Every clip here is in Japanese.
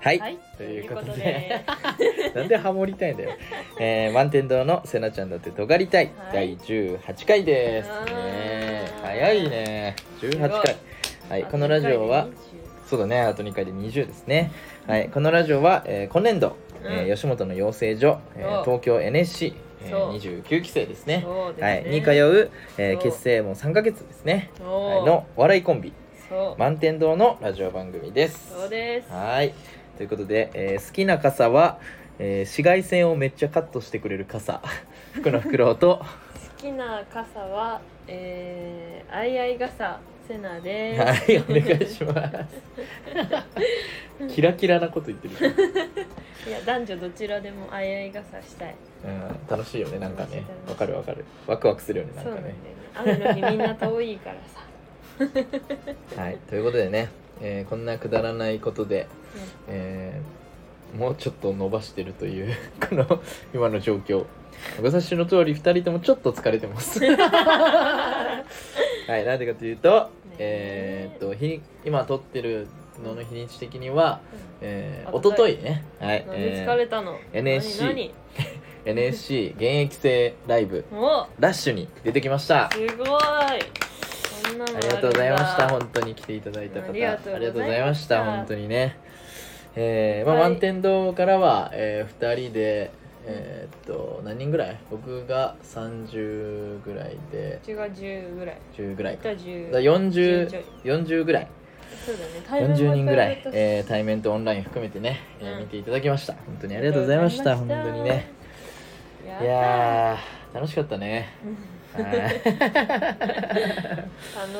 はい、はい。ということで。なんでハモりたいんだよ、えー、満天堂のせなちゃんだって尖りたい、はい。第18回です。ね早いね。18すごい。回はいこのラジオはそうだね。あと2回で20ですね。はいこのラジオは、えー今年度、えーうん。吉本の養成所、えー東京 NSC、えー、29期生ですね。ですね。はい、に通う、えー結成も3ヶ月ですね、はい、のお笑いコンビ。満天堂のラジオ番組です。そうです。はいということで、えー好きな傘は、えー紫外線をめっちゃカットしてくれる傘。福の袋と。好きな傘はえー、あいあい傘セナです、はいお願いします。キラキラなこと言ってる、いや男女どちらでもあいあい傘したい。うん、楽しいよねなんかね。わかるわかる。ワクワクするよねなんかね。ね。雨の日みんな遠いからさ、はいということでね、えーこんなくだらないことで、えーもうちょっと伸ばしてるという この今の状況。ご察しの通り2人ともちょっと疲れてます。はいなんでかというと、えーっと日今撮ってるのの日にち的には、えー、あおとといね、はい何え疲れたの、NSC 何？NSC 現役生ライブ。ラッシュに出てきました。すごい。ありがとうございました。本当に来ていただいた方。ありがとうございました。ありがとうございました。本当にねえーまあ、はい。満天堂からは、えー、2人でえーっと何人ぐらい？僕が30ぐらいでうちが10ぐらい。10ぐらいか。いた10だ10 40ちょい。40ぐらい。そうだね。対面も40人ぐらい。えー対面とオンライン含めてね、えーうん。見ていただきました。本当にありがとうございました。本当にね。いやったやー。楽しかったね楽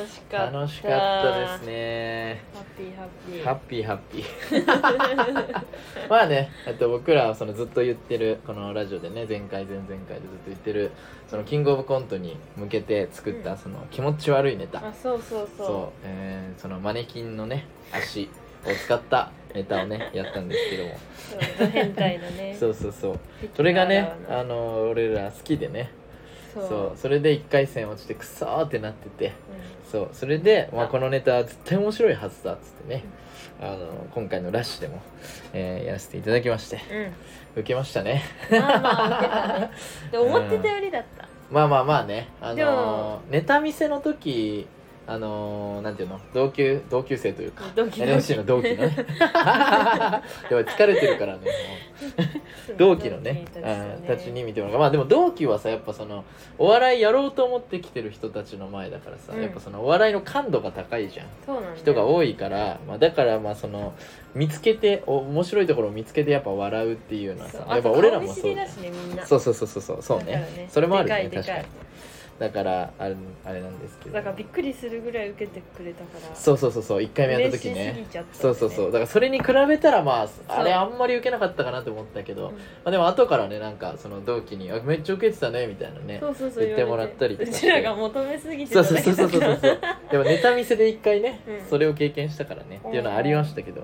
しかった。楽しかったですね。ハッピーハッピー。ハッピーハッピー。まあねえっと僕らはそのずっと言ってるこのラジオでね前回前々回でずっと言ってるそのキングオブコントに向けて作ったうん。その気持ち悪いネタ、あそうそうそう。そう、えーそのマネキンのね足を使ったネタをねやったんですけども。そうド変態のね。そうそうそう。それがねあの俺ら好きでねそう。そう。それで1回戦落ちてくそーってなってて。うそう。それで、まあ、このネタは絶対面白いはずだっつってね。あの今回のラッシュでも、えーやらせていただきまして。ん、受けましたね。うん、まあまあ受けたね。で思ってたよりだった、まあまあまあね。あでのもネタ見せの時あのーなんていうの？同級同級生というか。同期 NSC の同期のね。でも疲れてるからね同期のね。たちに見てもらう。まあでも同期はさやっぱそのお笑いやろうと思ってきてる人たちの前だからさ、うん。やっぱそのお笑いの感度が高いじゃん。人が多いから、まあ、だからまあその見つけてお面白いところを見つけてやっぱ笑うっていうのはさやっぱ俺らもそうねそうそうそうそうそう。ね。ね。それもあるねでかい確かに。でだからあれあれなんですけど。だからびっくりするぐらい受けてくれたから。そうそうそうそう1回目やった時ね。ちゃったんだそうそうそう。だからそれに比べたらまああれあんまり受けなかったかなと思ったけど、うん。まあ、でも後からねなんかその同期にあ「めっちゃ受けてたね」みたいなねそうそうそう言ってもらったりとかうちらが求めすぎてそうたそうそうそうそうそう。でもネタ見せで一回ね、うんそれを経験したからねっていうのはありましたけど。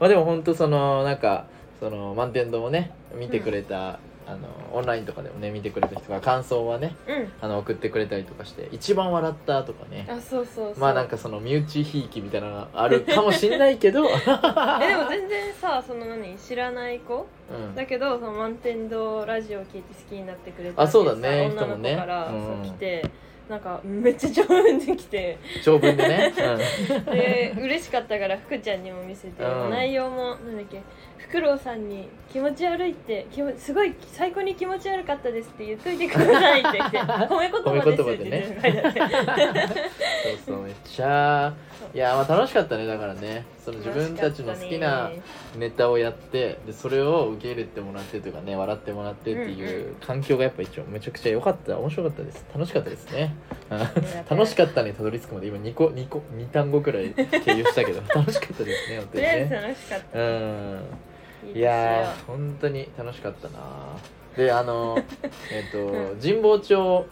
まあでも本当そのなんかその満天堂をね見てくれた、あのオンラインとかでもね見てくれた人が感想はねうん。あの送ってくれたりとかして一番笑ったとかね。あそうそうそう。まあなんかその身内ひいきみたいなのがあるかもしんないけど、うん、えでも全然さその何知らない子？だけどその満天堂ラジオを聞いて好きになってくれたあそうだね女の子から人もね。うん。来てなんかめっちゃ上手に来て。長文でね、で嬉しかったから福ちゃんにも見せて、うん。内容もなんだっけフクロウさんに気持ち悪いって気もすごい最高に気持ち悪かったですって言っといてくださいって言って 褒め言葉ですって言って書いてあってうん、そうそうめっちゃいやまあ楽しかったねだからね。その自分たちの好きなネタをやってでそれを受け入れてもらってとかね笑ってもらってっていう環境がやっぱ一応めちゃくちゃ良かった面白かったです。楽しかったですね。うん 楽しかったにたどり着くまで今2個2個2単語くらい経由したけど 楽しかったですね本当にとりあえずね楽しかった、うんいやー本当に楽しかったな。であの えっと神保町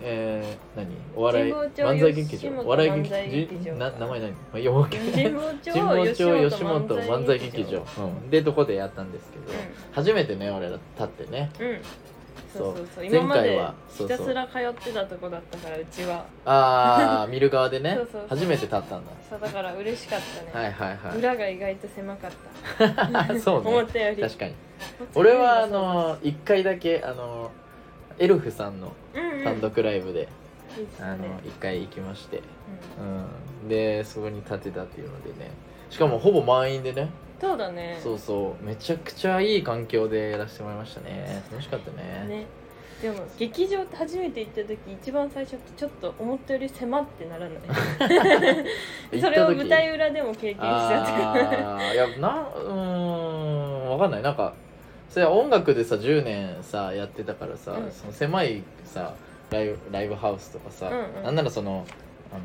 えー、何？お笑い漫才劇場お笑い劇漫才劇場じな名前何？まあ神保町吉吉本本漫才劇場、うん、でどこでやったんですけど、う初めてね俺ら立ってね。ん、うん、そうそうそう。前今までひたすら通ってたとこだったからうちは。ああ 見る側でね。そうそうそう。初めて立ったんだ。そうだから嬉しかったね、はいはいはい。裏が意外と狭かった。そう思ねったより。確かに。俺はあの一回だけあのエルフさんのうんうん。単独ライブで、いいですあのね一回行きまして、うん。うん、でそこに立てたっていうのでね。しかもほぼ満員でねそうだね。そうそう。めちゃくちゃいい環境でやらせてもらいましたね。楽しかったね。ね。でも劇場って初めて行った時一番最初ってちょっと思ったより狭ってならない？それを舞台裏でも経験しちゃったいやなうーんわかんない。なんかそれは音楽でさ10年さやってたからさ、うん。その狭いさライブライブハウスとかさ、うんうん。なんならそのあの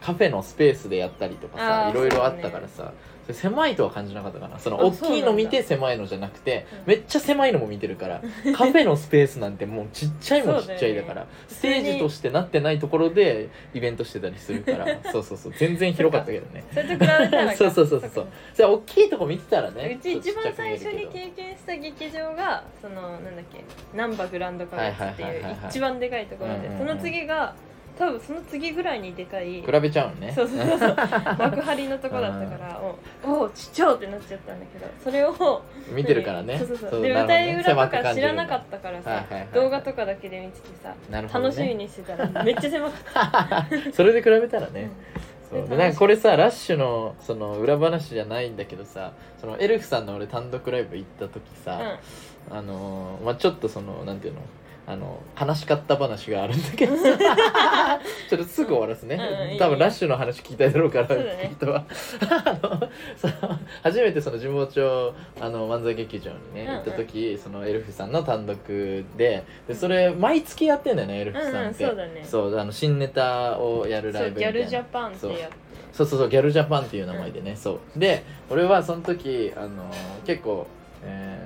カフェのスペースでやったりとかさいろいろあったからさそれ狭いとは感じなかったかな。そのあ大きいの見て狭いのじゃなくてうん。めっちゃ狭いのも見てるからカフェのスペースなんてもうちっちゃいもんちっちゃいだからステージとしてなってないところでイベントしてたりするから そうそうそう。全然広かったけどね。そう そうそうそうそれ大きいとこ見てたらねうち一番最初に経験した劇場がそのなんだっけ難波グランド花月っていう一番でかいところでその次が多分その次ぐらいにでかい比べちゃうのね。そうそうそうそう。幕張のとこだったから おおちっちゃってなっちゃったんだけどそれを見てるからね。そうそうそう。で舞台裏とか知らなかったからさはいはい動画とかだけで見ててさね。楽しみにしてたらめっちゃ狭かった。それで比べたらね、うん。ででなんかこれさラッシュのその裏話じゃないんだけどさそのエルフさんの俺単独ライブ行った時さ、あのーまあちょっとそのなんていうのあの悲しかった話があるんだけど。さ ちょっとすぐ終わらすね、うんうん多分ラッシュの話聞きたいだろうからね。人は。あのその初めてその神保町あの漫才劇場にね、うんうん。行った時そのエルフさんの単独ででそれ毎月やってんだよねエルフさんって、うんうんそうだね。そうあの新ネタをやるライブみたいな。ギャルジャパンってやって。そう。そうそうギャルジャパンっていう名前でね、そう。で俺はその時あの結構、えー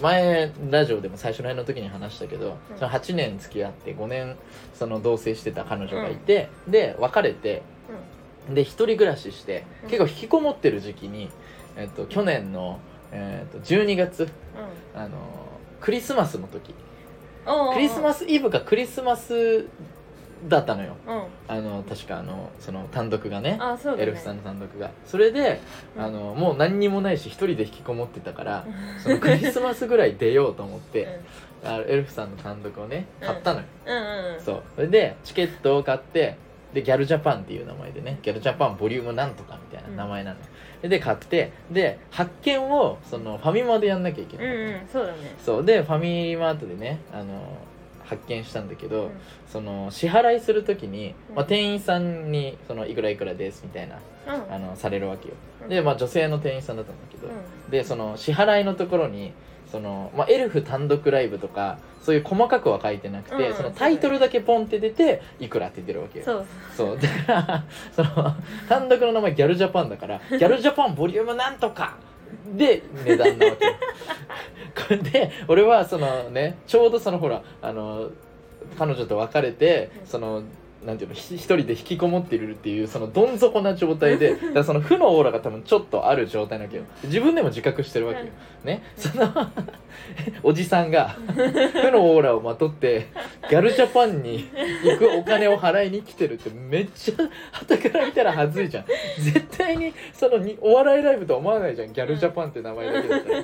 前ラジオでも最初の辺の時に話したけど、うん。その8年付き合って5年その同棲してた彼女がいて、で別れてで一人暮らししてうん。結構引きこもってる時期に、えっと、去年の、えっと、12月うあのクリスマスの時。んうんクリスマスイブかクリスマスだったのよ。うん。あの確かあのその単独がねあそうだね。エルフさんの単独が。それで、うん。あのもう何にもないし一人で引きこもってたからそのクリスマスぐらい出ようと思って、あエルフさんの単独をね買ったのよ、うんうんうん。そう。それでチケットを買ってでギャルジャパンっていう名前でねギャルジャパンボリュームなんとかみたいな名前なのよ、で買ってで発見をそのファミマでやんなきゃいけない、うんうん。そうだね。そう。でファミリーマートでねあの発見したんだけど、うん。その支払いするときに、まあ、うん店員さんにそのいくらいくらですみたいなうん。あのされるわけよ。うん。で、まあ、女性の店員さんだったんだけど、うん。でその支払いのところにその、まあ、エルフ単独ライブとかそういう細かくは書いてなくて、うん。そのタイトルだけポンって出ていくらって出るわけよ。そう。そう。だからその単独の名前ギャルジャパンだからギャルジャパンボリュームなんとかで値段なわけ。これで俺はそのねちょうどそのほらあの彼女と別れてうんそのなんていうのひ一人で引きこもっているっていうそのどん底な状態で だその負のオーラが多分ちょっとある状態なわけよ。自分でも自覚してるわけよ、ね？そのおじさんが負のオーラをまとってギャルジャパンに行くお金を払いに来てるってめっちゃ傍から見たらはずいじゃん。絶対にそのにお笑いライブとは思わないじゃん。ギャルジャパンって名前だけだったら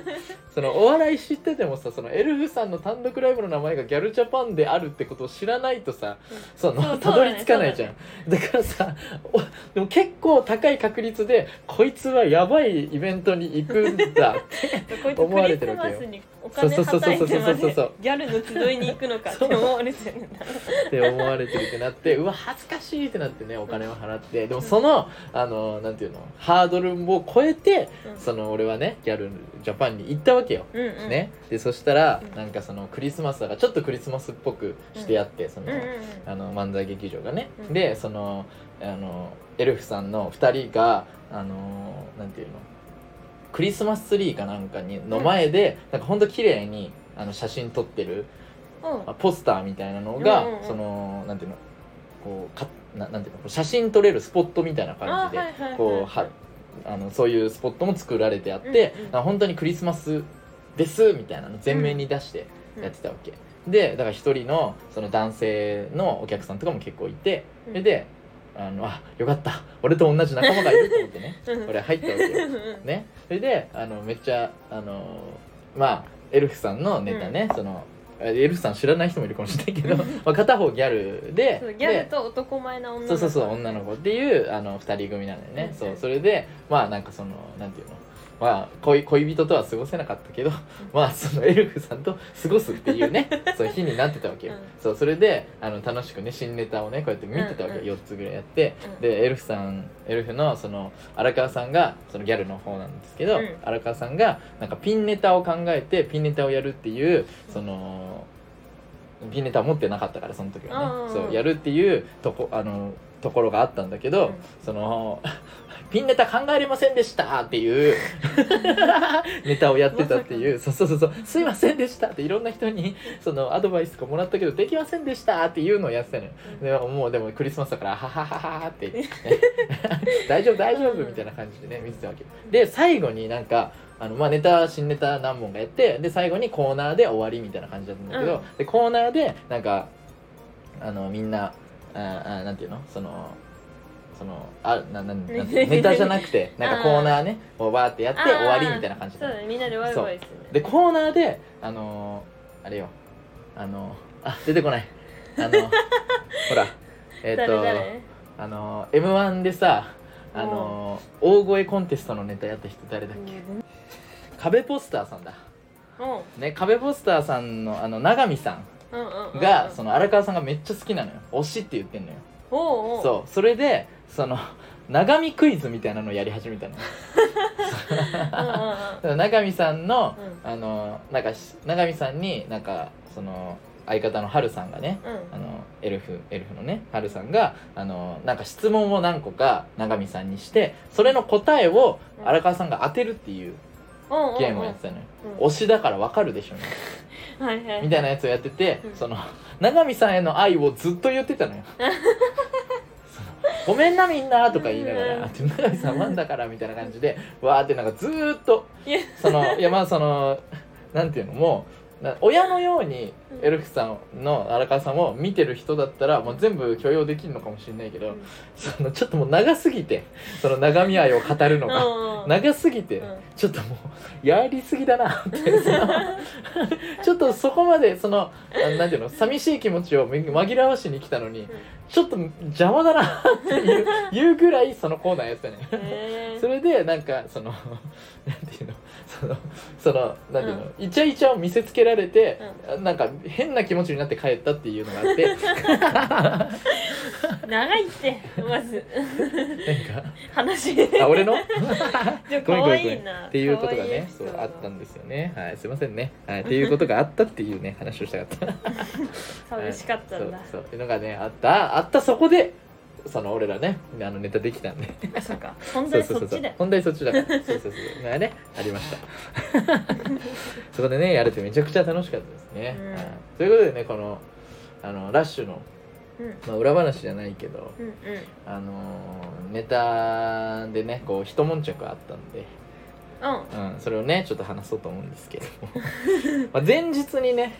そのお笑い知っててもさそのエルフさんの単独ライブの名前がギャルジャパンであるってことを知らないとさそのたどり着かないじゃん。だ,、からさおでも結構高い確率でこいつはやばいイベントに行くんだ こいつ思われてるわけよ。マスにお金そうそうそうそう。そうそうそうで ギャルの集いに行くのかって思われてるんだ って思われてるってなってうわ恥ずかしいってなってねお金を払って。でもそのあのなんていうのハードルを超えてうん。その俺はねギャルジャパンに行ったわけよ。うんうん。ね、でそしたらうん。なんかそのクリスマスだからちょっとクリスマスっぽくしてやって、そのあの漫才劇場がね、うん。でそのあのエルフさんの2人があのなんていうのクリスマスツリーかなんかにの前で、なんかほんと綺麗にあの写真撮ってるうん。あポスターみたいなのが、うんうんうん。そのなんていうのこうかななんていうの写真撮れるスポットみたいな感じで、こうはあのそういうスポットも作られてあって、うんうん本当にクリスマスですみたいなの全面に出してやってたわけ、でだから一人のその男性のお客さんとかも結構いてそれであのあよかった。俺と同じ仲間がいると思ってね。うん。俺入ったわけよ。ね。それであのめっちゃあのまあエルフさんのネタね、そのエルフさん知らない人もいるかもしれないけど、まあ、片方ギャルで。ギャルでと男前な女の子。そうそうそう女の子っていうあの2人組なのよね、うん。そうそれでまあなんかそのなんていうのまあ恋恋人とは過ごせなかったけど、まあそのエルフさんと過ごすっていうね そう日になってたわけよ、うん。そうそれであの楽しくね新ネタをねこうやって見てたわけよ、うんうん。4つぐらいやって、うん。でエルフさんエルフのその荒川さんがそのギャルの方なんですけど、うん。荒川さんがなんかピンネタを考えてピンネタをやるっていうそのピンネタを持ってなかったからその時はね、うんうん。そうやるっていうとこあのところがあったんだけど、うん。そのピンネタ考えれませんでしたっていう。ネタをやってたっていう、そうそうそうそう。すいませんでしたっていろんな人にそのアドバイスとかもらったけどできませんでしたっていうのをやってたのよ、でもうでもクリスマスだからはははははって。言って、ね、大丈夫大丈夫みたいな感じでね見てたわけ。で最後になんかあのまあネタ新ネタ何本かやってで最後にコーナーで終わりみたいな感じだったんだけど、うん。でコーナーでなんかあのみんなああなんていうの？そのそのあなななネタじゃなくて なんかコーナーねこうバーってやって終わりみたいな感じそうだね。みんなでワイワイするねでコーナーであのーあれよ。あのーあ出てこない。あの ほら。えっ、誰と誰あの m 1でさあのー大声コンテストのネタやった人誰だっけ？壁ポスターさんだ。うん。ね壁ポスターさんのあの永見さうんがその荒川さんがめっちゃ好きなのよ。推しって言ってんのよ。そう。それでその長見クイズみたいなのをやり始めたの。うんうんうん。永見さんの、うあのなんかし永見さんになんかその相方の春さんがねうん。あのエルフエルフのね春さんがあのなんか質問を何個か永見さんにしてそれの答えをうん。荒川さんが当てるっていううんうんゲームをやってたのよ、うん。推しだからわかるでしょ、ね、はいはい。みたいなやつをやってて、うん。その永見さんへの愛をずっと言ってたのよ ごめんなみんなとか言いながらうん「永見さんファンだから」みたいな感じでわーってなんかずーっとそのいやまあそのなんていうのも親のようにエルフさんの荒川さんを見てる人だったらもう全部許容できるのかもしれないけど、うん。そのちょっともう長すぎてその長見愛を語るのが。うん。長すぎて、うん。ちょっともうやりすぎだなってその ちょっとそこまでそのあなんていうの寂しい気持ちを紛らわしに来たのにちょっと邪魔だなっていう いうぐらいそのコーナーやってたねそれでなんかそのなんていうのそのそのなんていうの、イチャイチャを見せつけられて、なんか変な気持ちになって帰ったっていうのがあって。長いってまず。なんか。話。あ俺の？ごめんごめんごめん。可愛いな。っていうことがねそうあったんですよね。はいすいませんね。はいっていうことがあったっていうね話をしたかった。寂しかったんだ。そうそうっていうのがねあった。あったそこでその俺らねあのネタできたんで。あそうか。本題そっちだ。よ本題そっちだから。そうそうそう。まあねありました。そこでねやれてめちゃくちゃ楽しかったですね、ということでねこのあのラッシュの、うん。まあ、裏話じゃないけどうんうん。あのーネタでねこう一悶着あったんで。うんうん、それをねちょっと話そうと思うんですけども。まあ前日にね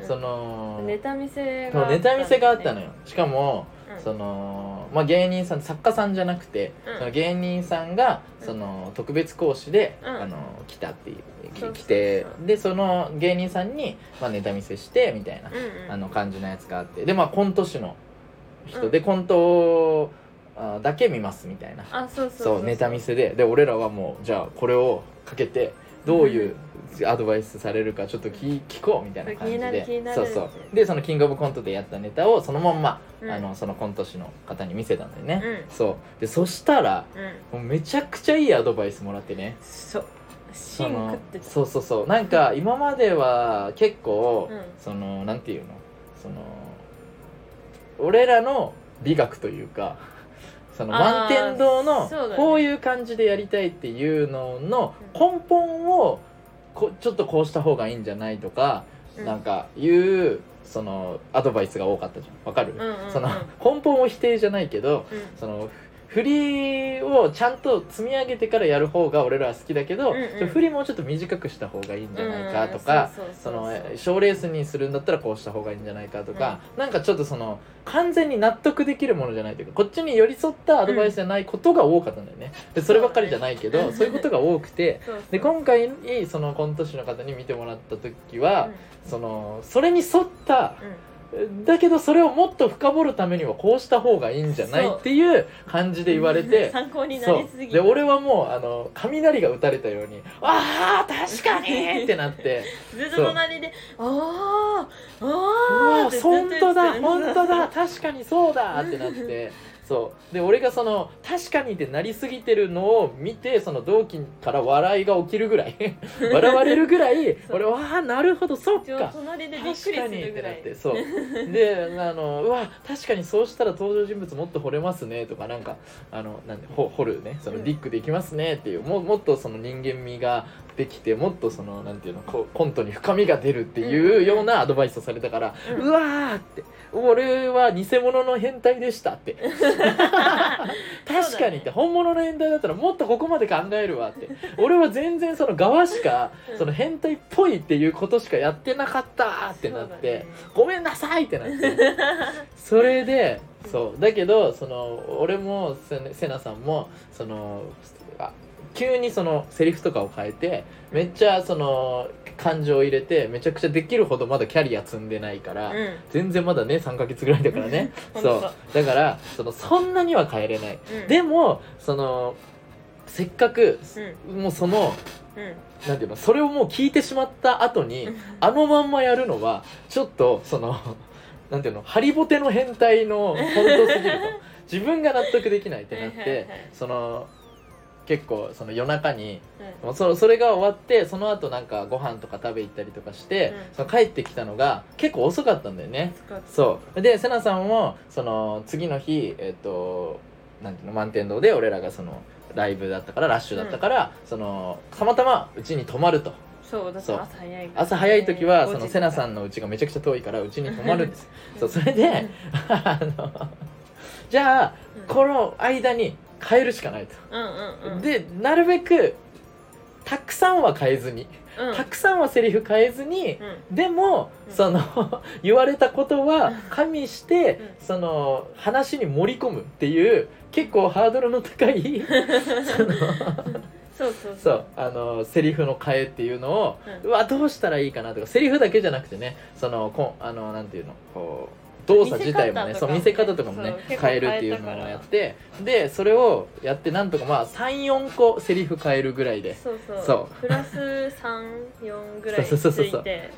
うん。そのネタ見せがネタ見せがあったのよよ。しかも、そのまあ、芸人さん作家さんじゃなくて、うん。その芸人さんがうん。その特別講師で、うん。あの来たっていう来てでその芸人さんに、まあ、ネタ見せしてみたいな、あの感じのやつがあってでまあコント師の人で、コントあだけ見ますみたいな。あそうそうそうネタ見せでで俺らはもうじゃあこれをかけてどういうアドバイスされるかちょっと聞聞こうみたいな感じで。そうそうでそのキングオブコントでやったネタをそのまんま、うん。あのそのコント師の方に見せたんだよね、うん。そう。でそしたらうん。もうめちゃくちゃいいアドバイスもらってね。そう。そのって。たそうそうそう。なんか今までは結構、うん。そのなんていうの？その俺らの美学というかその満天堂のこういう感じでやりたいっていうのの根本をこちょっとこうした方がいいんじゃないとか、うん。なんかいうそのアドバイスが多かったじゃん。わかる、うんうんうん。その根本を否定じゃないけどうん。その振りをちゃんと積み上げてからやる方が俺らは好きだけど、うんうん。振りもうちょっと短くした方がいいんじゃないかとか、賞レースにするんだったらこうした方がいいんじゃないかとか、なんかちょっとその完全に納得できるものじゃないというかこっちに寄り添ったアドバイスじゃないことが多かったんだよね。でそればっかりじゃないけどそういうことが多くて。で今回そのコント師の方に見てもらった時は、そのそれに沿ったうんうんだけどそれをもっと深掘るためにはこうした方がいいんじゃない？っていう感じで言われて 参考になそりすぎうで俺はもうあの雷が打たれたように「ああ確かに! 」ってなってずっと隣で「あー「うあー」わって本当だた本当だ確かにそうだ!」ってなって。そう。で俺がその「確かに」ってなりすぎてるのを見てその同期から笑いが起きるぐらい 笑われるぐらい俺はあなるほどそっか。隣でびっくりするぐらい。ってそう。であのうわ確かにそうしたら登場人物もっと掘れますねとかなんかあのなんでほ掘るね。そのディックできますねっていう、ももっとその人間味ができてもっとそのなんていうのこうコントに深みが出るっていうようなアドバイスをされたから、ううんわーって俺は偽物の変態でしたって 確かにって本物の変態だったらもっとここまで考えるわって。俺は全然その側しかうん。その変態っぽいっていうことしかやってなかったってなって、ごめんなさいってなって。それでそう。だけどその俺もせせなさんもそのあ急にそのセリフとかを変えてめっちゃその感情を入れてめちゃくちゃできるほどまだキャリア積んでないから、うん。全然まだね3ヶ月ぐらいだからね。そう。だからそのそんなには変えれない、うん。でもそのせっかく、うん。もうそのうん。なんていうのそれをもう聞いてしまった後に、あのまんまやるのはちょっとその なんていうのハリボテの変態の本当すぎると。自分が納得できないってなって、その結構その夜中にうん。もうそそれが終わってその後なんかご飯とか食べ行ったりとかして、うん。その帰ってきたのが結構遅かったんだよね。そう。でせなさんもその次の日えっ、となんていうの満天堂で俺らがそのライブだったからラッシュだったから、そのたまたまうちに泊まると。そうだ朝早い朝早い時はそ5時のセナさんのうちがめちゃくちゃ遠いからうちに泊まるんです。よそうそれで あのじゃあうん。この間に変えるしかないと、うんうんうん。でなるべくたくさんは変えずに、うん。たくさんはセリフ変えずに、うん。でも、うん。その 言われたことは加味して、うん。その話に盛り込むっていう結構ハードルの高い そのそうそうそう。あのセリフの変えっていうのを、ううわどうしたらいいかなとかセリフだけじゃなくてねそのこんあのなんていうのこう動作自体もねそう見せ方とかもね変えるっていうのをやってでそれをやってなんとかまあ34個セリフ変えるぐらいで。そうそう。プラス34ぐらい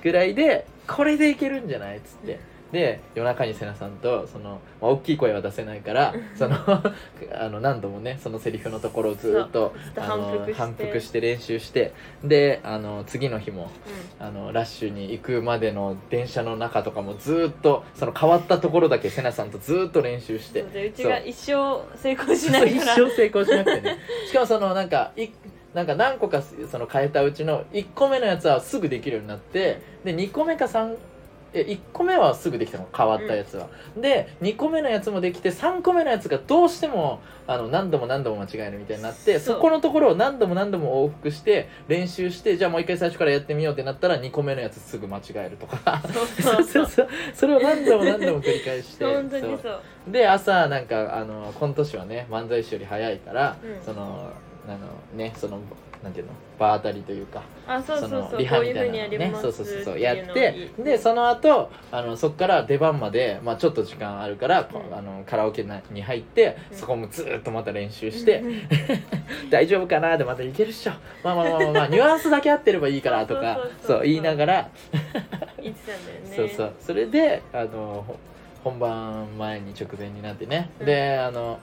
ぐらいでこれでいけるんじゃないっつって。で夜中に瀬名さんとその、まあ、大きい声は出せないからその あの何度もねそのセリフのところをずっと反復して。練習してであの次の日もうあのラッシュに行くまでの電車の中とかもずっとその変わったところだけ瀬名さんとずっと練習して。う。ちが一生成功しないから。生成功しなくてね。しかもそのなんかいなんか何個かその変えたうちの1個目のやつはすぐできるようになってで2個目か3え1個目はすぐできたの変わったやつは、で2個目のやつもできて3個目のやつがどうしてもあの何度も何度も間違えるみたいになってそこのところを何度も何度も往復して練習してじゃあもう一回最初からやってみようってなったら2個目のやつすぐ間違えるとか。そう。そうそう。それを何度も何度も繰り返して。本当にそう。そう。で朝なんかあのコント師はね漫才師より早いから、うん。そのあのねそのなんていうの？場当たりというかあそうそうのそうリハみたいなのね。そうそうそう。やっってでその後あのそこから出番まで、まあ、ちょっと時間あるから、こううん。あのカラオケなに入ってうん。そこもずーっとまた練習して、うん。大丈夫かな？でまたいけるっしょ。まあまあまあまあ、まあ、ニュアンスだけ合ってればいいからとかそう言いながら。言ってたんだよね。そうそう。それであのほ本番前に直前になってね、うん。であの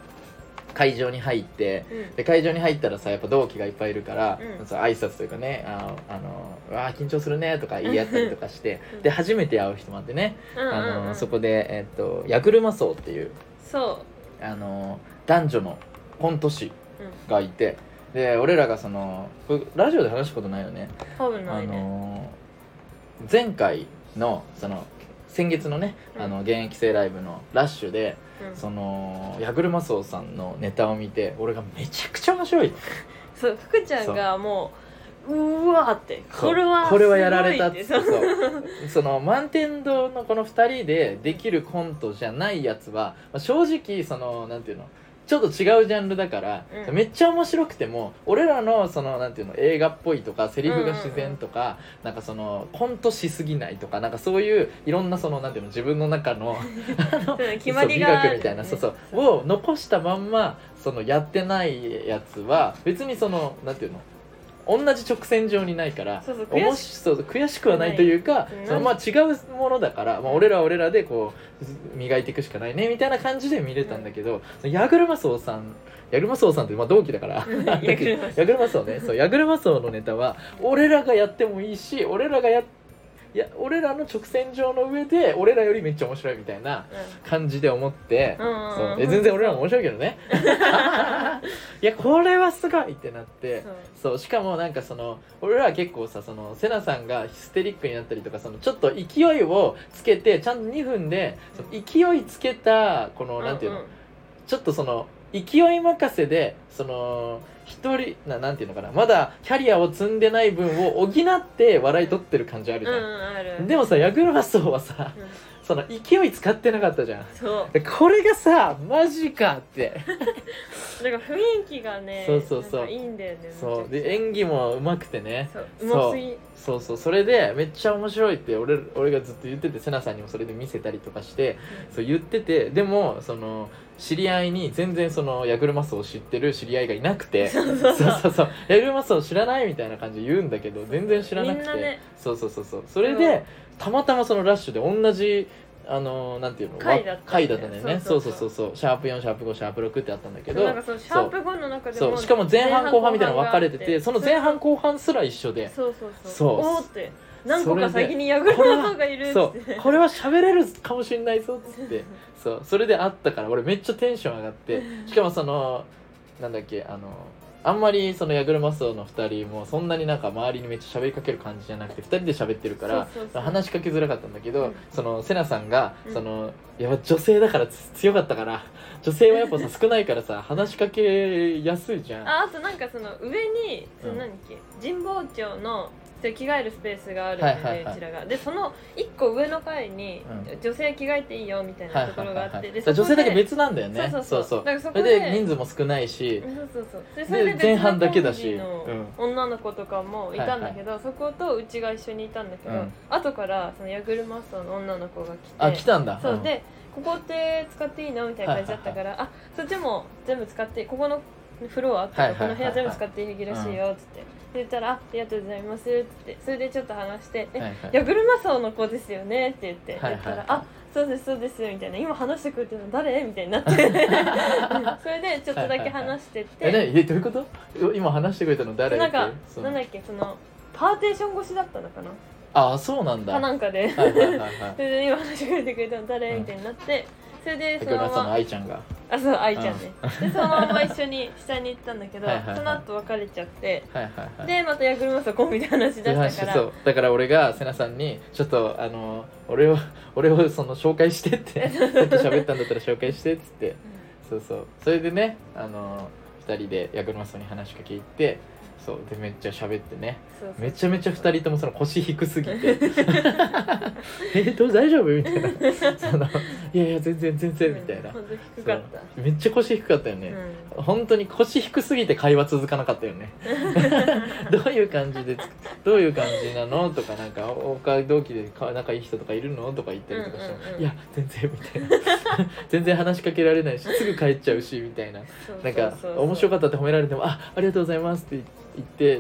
会場に入ってうん。で会場に入ったらさやっぱ同期がいっぱいいるから、うん。そう挨拶というかねああのうわー緊張するねとか言い合ったりとかしてうん。で初めて会う人もあってね、うんうんあうん。のそこで、えっと矢車荘っていうそあの男女のコント師がいてで俺らがそのラジオで話したことないよね。あ多分ないね。の前回のその先月のね、うん。あの現役生ライブのラッシュでうんその矢車荘さんのネタを見て俺がめちゃくちゃ面白い。そう福ちゃんがもううわーってこれはこれはやられたって。そう。その満天堂のこの2人でできるコントじゃないやつは、まあ正直そのなんていうのちょっと違うジャンルだから、うん。めっちゃ面白くても俺らのそのなんていうの映画っぽいとかセリフが自然とか、なんかそのコントしすぎないとかなんかそういういろんなそのなんていうの自分の中の 決まりがある美学みたいな、そうそう。を残したまんまそのやってないやつは別にそのなんていうの同じ直線上にないからそうそうおもしそう悔しくはないというかうんそのまあ違うものだから、まあ、俺らは俺らでこう磨いていくしかないねみたいな感じで見れたんだけど、矢車荘さん矢車荘さんってまあ同期だから矢車荘ね。そう矢車荘のネタは俺らがやってもいいし俺らがやいや俺らの直線上の上で俺らよりめっちゃ面白いみたいな感じで思って、そう。え全然俺らも面白いけどね。いやこれはすごいってなってそう。しかもなんかその俺らは結構さそのセナさんがヒステリックになったりとかそのちょっと勢いをつけてちゃんと2分でその勢いつけたこのなんていうの、んん。ちょっとその勢い任せでその一人ななんていうのかな。まだキャリアを積んでない分を補って笑い取ってる感じあるじうんゃ、うんでもさヤグルマソウはさうん。その勢い使ってなかったじゃん。これがさマジかって。だから雰囲気がねそうそうそう。なんかいいんだよねそう。で演技もうまくてね。そう。そう。そうそう。それでめっちゃ面白いって俺俺がずっと言っててセナさんにもそれで見せたりとかしてそう言っててでもその知り合いに全然そのヤグルマスを知ってる知り合いがいなくて。そうそうそう。ヤグルマスを知らないみたいな感じで言うんだけど全然知らなくて。そうそうそうそう。それでたまたまそのラッシュで同じあのなんていうの回だったんだよね。そううそう。うそうそうシャープ4シャープ5シャープ6ってあったんだけど。なんかそのシャープ5の中でもしかも前半後半みたいなの分かれててその前半後半すら一緒で。そうそうそう。そう。おーって。何個か先にヤグルマソがいるっってう。これは喋れるかもしれないぞっつってそう。それであったから俺めっちゃテンション上がってしかもそのなんだっけあのあんまりそのヤグルマスオの2人もそんなになんか周りにめっちゃ喋りかける感じじゃなくて2人で喋ってるから話しかけづらかったんだけど、うん。そのセナさんがうん。その、やっぱ女性だからつ強かったから女性はやっぱさ少ないからさ話しかけやすいじゃん。ああとなんかその上にその何だっけ神保町のそう着替えるスペースがあるんで、はいはいはい。うちらが。でその一個上の階に、う女性着替えていいよみたいなところがあって、で女性だけ別なんだよね。そうそうそう。だからそそれこでで人数も少ないし、そうそうそう。でそれで別の前半だけだし。コンビの女の子とかもいたんだけど、そことうちが一緒にいたんだけど、うん。後からそのヤグルマスターの女の子が来て。あ来たんだ。そう、でここって使っていいのみたいな感じだったから、あそっちも全部使ってここのフロアって、はいはいはいはい。この部屋全部使っていいらしいよっつって、で言ったら「あありがとうございます」ってそれでちょっと話して「え、はいはい。ヤグルマソウの子ですよね」って言って、はいはい。言ったら「あそうですそうです」みたいな「今話してくれてるの誰?」みたいになって。それでちょっとだけ話してって、え何？えどういうこと？今話してくれたの誰？なんかなんだっけそのパーテーション越しだったのかな？あそうなんだ。かなんかで、はいはいはいはい。それで今話してくれてくれたの誰、みたいになってそれでそのまま愛ちゃんが。あそう愛ちゃんね、でそのまま一緒に下に行ったんだけどはいその後別れちゃってはいはいはい。でまたヤグルマソコンみたいな話し出したから。そうだから俺が瀬名さんにちょっとあの俺を俺をその紹介してって さっき喋ったんだったら紹介してっつって。そうそう。それでねあの2人でヤグルマスに話しかけ行ってそうでめっちゃ喋ってね。めちゃめちゃ2人ともその腰低すぎて。えどう大丈夫？みたいな。そのいやいや全然全然みたいな。ほんめっちゃ腰低かったよね、本当に腰低すぎて会話続かなかったよね。どういう感じでどういう感じなの？とかなんか他同期でか仲いい人とかいるの？とか言ったりとかして。も、うんうんうん。いや全然みたいな。全然話しかけられないしすぐ帰っちゃうしみたいな。なんか面白かったって褒められてもあありがとうございますって言って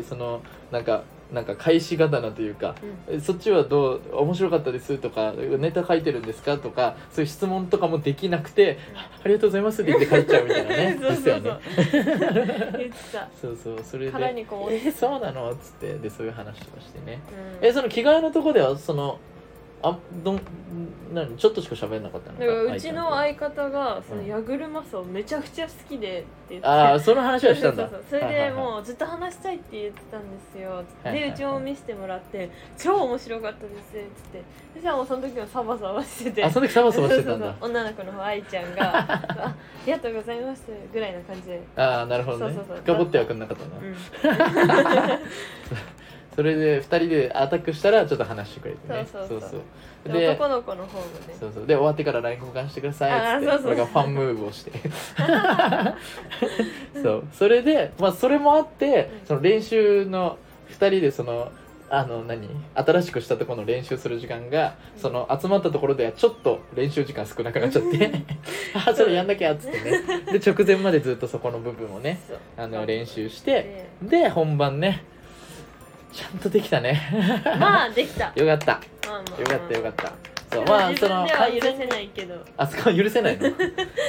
そのなんかなんか返し刀というかうん。えそっちはどう面白かったですとかネタ書いてるんですかとかそういう質問とかもできなくてあありがとうございますって言って帰っちゃうみたいなね そうそうそう。そうそうそれでえそうなの?」っつってでそういう話とかしてね。うん。えその着替えのとこではそのあどん何ちょっとしか喋んなかったのだからうちの相相方がそのうん。ヤグルマソめちゃくちゃ好きでって言ってああその話はしたんだ。そうそうそう。それでもうずっと話したいって言ってたんですよ、はいはいはい。うでちも見せてもらって超面白かったですっつってそしたらもうその時もサバサバしてて。あその時サバサバしてたんだ。そうそうそう。女の子の方愛ちゃんが「あありがとうございます」ぐらいな感じで、ああなるほどねそうそうそう深掘ってはくんなかったな、うん、それで2人でアタックしたらちょっと話してくれてね。そうそうそう。でで男の子の方もね。そうそう。で終わってから LINE 交換してくださいっつって俺がファンムーブをして。そう。それでまあそれもあってうん。その練習の2人でそのあの何？新しくしたところの練習する時間がうん。その集まったところではちょっと練習時間少なくなっちゃって。あそれやんなきゃっつってね。で直前までずっとそこの部分をねあの練習してでで本番ねちゃんとできたね。まあできた。よかった。まあまあよかったよかった。そうまあまあその完全にせないけど。あそこは許せないの、ま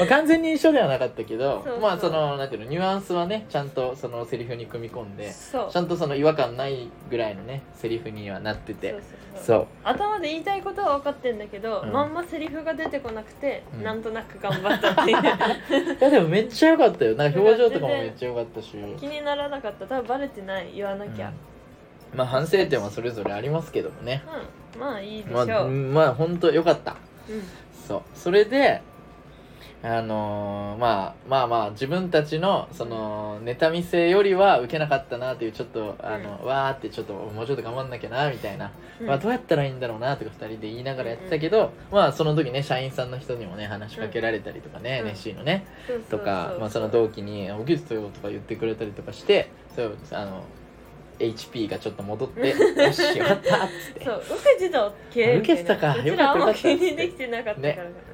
あ、完全に一緒ではなかったけどまあそのなんていうのニュアンスはねちゃんとそのセリフに組み込んでちゃんとその違和感ないぐらいのねセリフにはなってて。そう。頭で言いたいことは分かってんだけど、うん。まんまセリフが出てこなくて、うん。なんとなく頑張ったっていう。いやでもめっちゃ良かったよ。なんか表情とかもめっちゃ良かったし。気にならなかった。多分バレてない。言わなきゃ、うんまあ反省点はそれぞれありますけどもね。うん。まあいいでしょまあう、まあ本当良かった。うん。そう。それであのーまあまあまあ自分たちのそのネタ見せよりは受けなかったなっていうちょっとあの、わーってちょっともうちょっと頑張んなきゃなみたいな、うん。まあ、どうやったらいいんだろうなとか2人で言いながらやってたけど、まあその時ね社員さんの人にもね話しかけられたりとかね、うん。NSC のねとか、まあ、その同期に「オギュストよ」とか言ってくれたりとかしてそうあの HP がちょっと戻って「よしよかった」っつって。そう受けてたっけ。受けてたか。よかったにできてなかったから、ね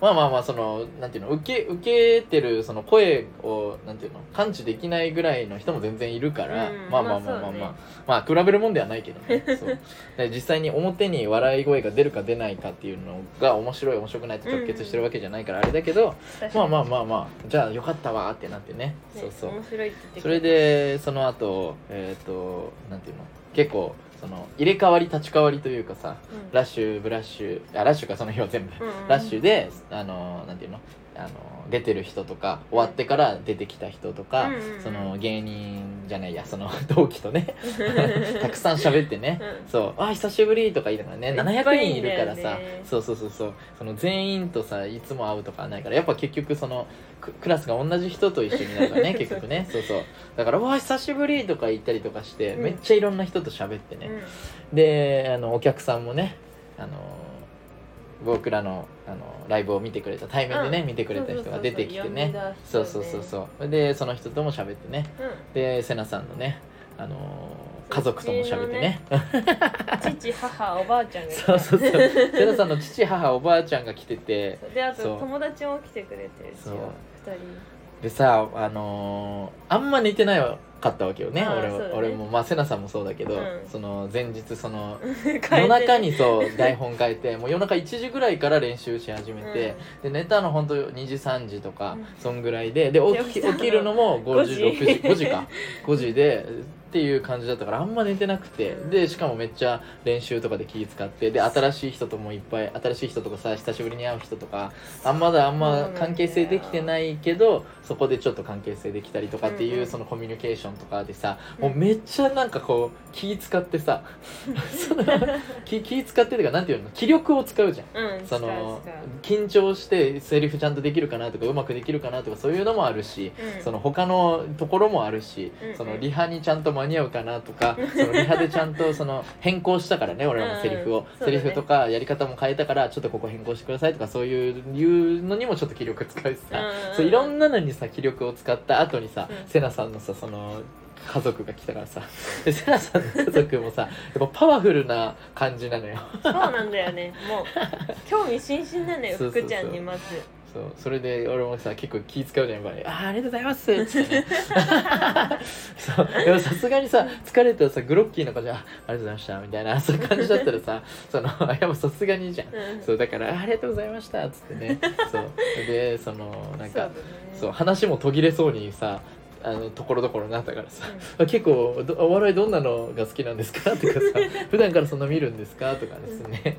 まあまあまあそのなんていうの受け受けてるその声をなんていうの感知できないぐらいの人も全然いるから、うんまあまあまあまあまあ、まあね。まあ比べるもんではないけどね。そう。で実際に表に笑い声が出るか出ないかっていうのが面白い面白くないって直結してるわけじゃないからあれだけど、まあまあまあまあじゃあよかったわーってなってね。ねそうそう。それでその後えっ、となんていうの結構その入れ替わり立ち替わりというかさうん。ラッシュブラッシュあラッシュかその日は全部、うんうん。ラッシュであのなんていうの？あの出てる人とか終わってから出てきた人とか、うんその芸人じゃないやその同期とね たくさん喋ってね、うん。そうあ久しぶりとか言いながらねいっぱ700い人いるからさ、ね。そうそうそうそうその全員とさいつも会うとかはないからやっぱ結局そのククラスが同じ人と一緒になるからね 結局ね。そうそう。だから「うわ久しぶり」とか言ったりとかして、うん。めっちゃいろんな人と喋ってね、うん。であのお客さんもねあの僕らのあのライブを見てくれた対面でね、うん。見てくれた人が出てきてね。そそううそうそそううそう。でその人とも喋ってね。うん。でセナさんのねあの家族とも喋ってね。父母おばあちゃんがいたそうそうそう。セナさんの父母おばあちゃんが来てて。そう。であそう。と友達も来てくれてるしそう。二でさあのーあんま寝てないかったわけよね。俺はあーそうだね。俺もまあセナさんもそうだけど、うん。その前日その人夜中にそう台本書いて もう夜中1時ぐらいから練習し始めて、で寝たの本当2時3時とか、うん。そんぐらいでで起きで起きるのも5時5時。6時5時か。5時でっていう感じだったからあんま寝てなくて、うん。でしかもめっちゃ練習とかで気使ってで新しい人ともいっぱい新しい人とかさ久しぶりに会う人とかあんまだあんま関係性できてないけどそこでちょっと関係性できたりとかっていう、うんうん。そのコミュニケーションとかでさ、うん。もうめっちゃなんかこう気使ってさ その気気使ってとかなんていうの気力を使うじゃん。うんその緊張してセリフちゃんとできるかなとかうまくできるかなとかそういうのもあるし、使ううん。その他のところもあるし、うんうん。そのリハにちゃんと間に合うかなとか、そのリハでちゃんとその変更したからね俺らもセリフを、うんセリフとかやり方も変えたからちょっとここ変更してくださいとかそういういうのにもちょっと気力使うしさ、うん。そういろんなのにさ気力を使った後にさ、うん。セナさんのさその家族が来たからさで セナさんの家族もさやっぱパワフルな感じなのよ。そうなんだよね。もう興味津々なのよ 福ちゃんにまずそう。それで俺もさ結構気使うじゃんやっぱり「あーありがとうございます」っつってね。そう。でもさすがにさ疲れたらさグロッキーな感じで「あありがとうございました」みたいなそういう感じだったらさ そのやっぱさすがにじゃん。うん。そうだからあ「ありがとうございました」っつってね。そう。でそのなんかそうだね。そう話も途切れそうにさあのところどころになったからさ。あ結構どお笑いどんなのが好きなんですか？とかさ 普段からそんな見るんですか？とかですね。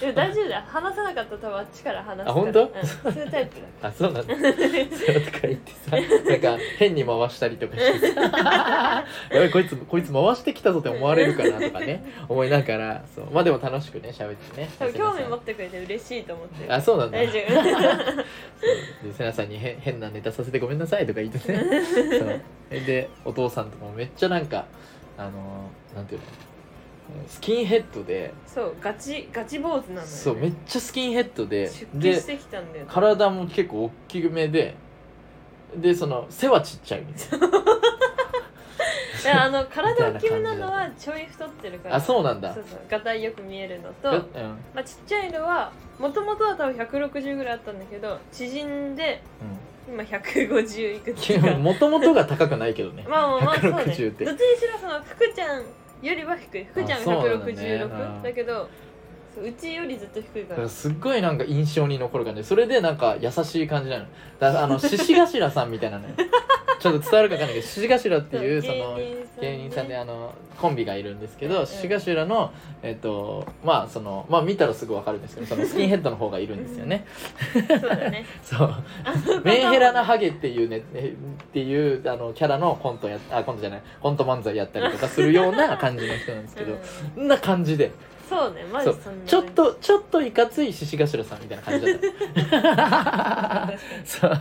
でも大丈夫だよ話さなかったら多分あっちから話すから。あ本当？うん、そういうタイプだ。あそうなんだ。そうとか言ってさなんか変に回したりとかしてさ。やばいこいつこいつ回してきたぞって思われるかなとかね。思いながらそう。まあでも楽しくね喋ってね。多分興味持ってくれて嬉しいと思ってる。あそうなんだ。大丈 そう。でせなさんに変変なネタさせてごめんなさいとか言ってね でお父さんとかもめっちゃなんかあのなんていうの？スキンヘッドで夫そうガチガチ坊主なのよ、ね、そうめっちゃスキンヘッドで出してきたんだよね。体も結構大きめででその背はちっちゃいみたいな。あの体大きめなのはちょい太ってるからあそうなんだ。そうそうがたいよく見えるのと、うん。まあ、ちっちゃいのはもともとは多分160ぐらいあったんだけど縮んで今150いくつか。もともとが高くないけどね。まあまあまあそうね。どっちにし160ってろその福ちゃんよりは低い。福ちゃんがあそうなんだね。166だ,、けどそううちよりずっと低いから。らすっごいなんか印象に残る感じ。それでなんか優しい感じなの。だからあの獅子頭さんみたいなのよ ちょっと伝わるか分かんないけど獅子頭っていうその芸人さんであのコンビがいるんですけど獅子頭のえっとまあそのまあ見たらすぐ分かるんですけどそのスキンヘッドの方がいるんですよね。そうだね。そう。メンヘラなハゲっていうねえっていうあのキャラのコントやあコントじゃない。コント漫才やったりとかするような感じの人なんですけど、うん。な感じでそうねマジそんなちょっとちょっといかつい獅子頭さんみたいな感じだった。そう。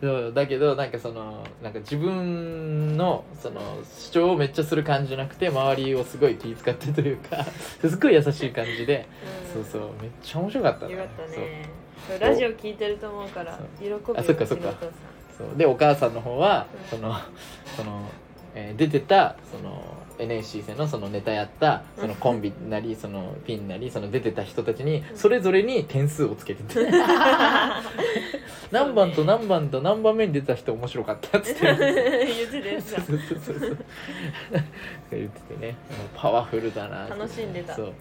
そうだけどなんかそのなんか自分のその主張をめっちゃする感じじゃなくて周りをすごい気遣ってというか すっごい優しい感じで、うん。そうそう。めっちゃ面白かったよかったね。ラジオ聞いてると思うから喜ぶよあそっかそっか。そう。でお母さんの方はうん。そのその、えー出てたその NSC 戦のそのネタやったそのコンビなりそのピンなりその出てた人たちにそれぞれに点数をつけてて。何番と何番と何番目に出た人面白かったっつって。言ってたやつだ。そう。そう。そう。そう。言っててねパワフルだな楽しんでたそう。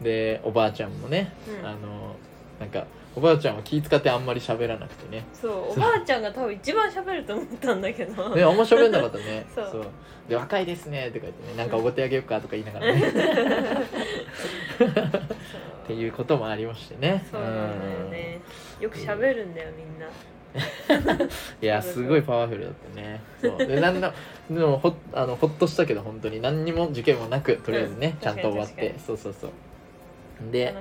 でおばあちゃんもね、う。んあのなんかおばあちゃんは気使ってあんまり喋らなくてね。そうおばあちゃんが多分一番喋ると思ったんだけど。ねあんま喋んなかったね。そう。で若いですねとか言ってねなんかおごってあげようかとか言いながらね。っていうこともありましてね。そうなんだよね。よく喋るんだよみんな。いやすごいパワフルだったね。そう。でなんだでもほあのほっとしたけど本当に。何にも受験もなくとりあえずね、うん。ちゃんと終わって。そうそうそう。で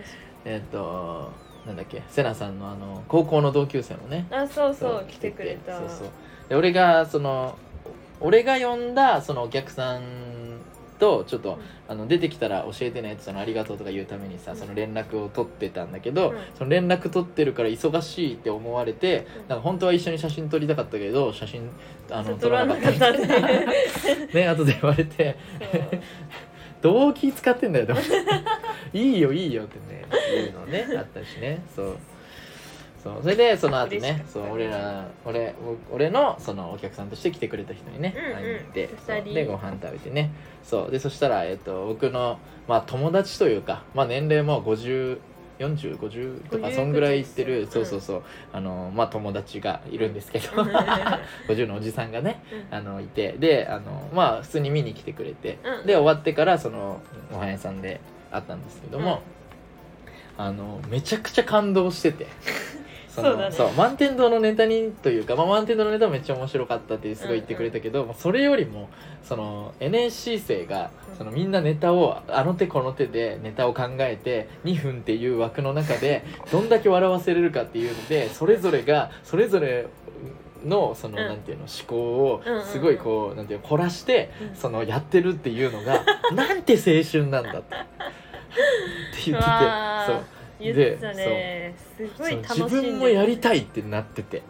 えっ、となんだっけ？セナさんのあの高校の同級生もね。あそうそう来てくれた。そうそう。で俺がその俺が呼んだそのお客さんとちょっと、あの出てきたら教えてねってそのありがとうとか言うためにさうん。その連絡を取ってたんだけど、うん。その連絡取ってるから忙しいって思われて、うん。なんか本当は一緒に写真撮りたかったけど写真あの撮撮ららなかった。た ねね後で言われてどう気使ってんだよと思っていいよいいよってねいうのねあったしね。そう。そう。それでその後ねそう俺ら俺俺のそのお客さんとして来てくれた人にね、会いに行ってでご飯食べてね。そう。でそしたら、えっと、僕の、まあ、友達というか、まあ、年齢も50 4050とか50そんぐらいいってる、うんそうそうそう。あのまあ友達がいるんですけど。50のおじさんがねうん。あのいて。であのまあ普通に見に来てくれて、うんで終わってからそのご飯屋さんで会ったんですけども、あのめちゃくちゃ感動してて そのそうだね。満天堂のネタにというか、まあ、満天堂のネタもめっちゃ面白かったってすごい言ってくれたけど、もうそれよりもその NSC 生がうん。そのみんなネタをあの手この手でネタを考えて2分っていう枠の中で どんだけ笑わせれるかっていうのでそれぞれがそれぞれのその、うん。なんていうの思考うんうんうん。をすごいこう、なんていうの凝らして、うん。そのやってるっていうのがなんて青春なんだって って言っててそう言ってたね。すごいそう。楽し自分もやりたいってなってて。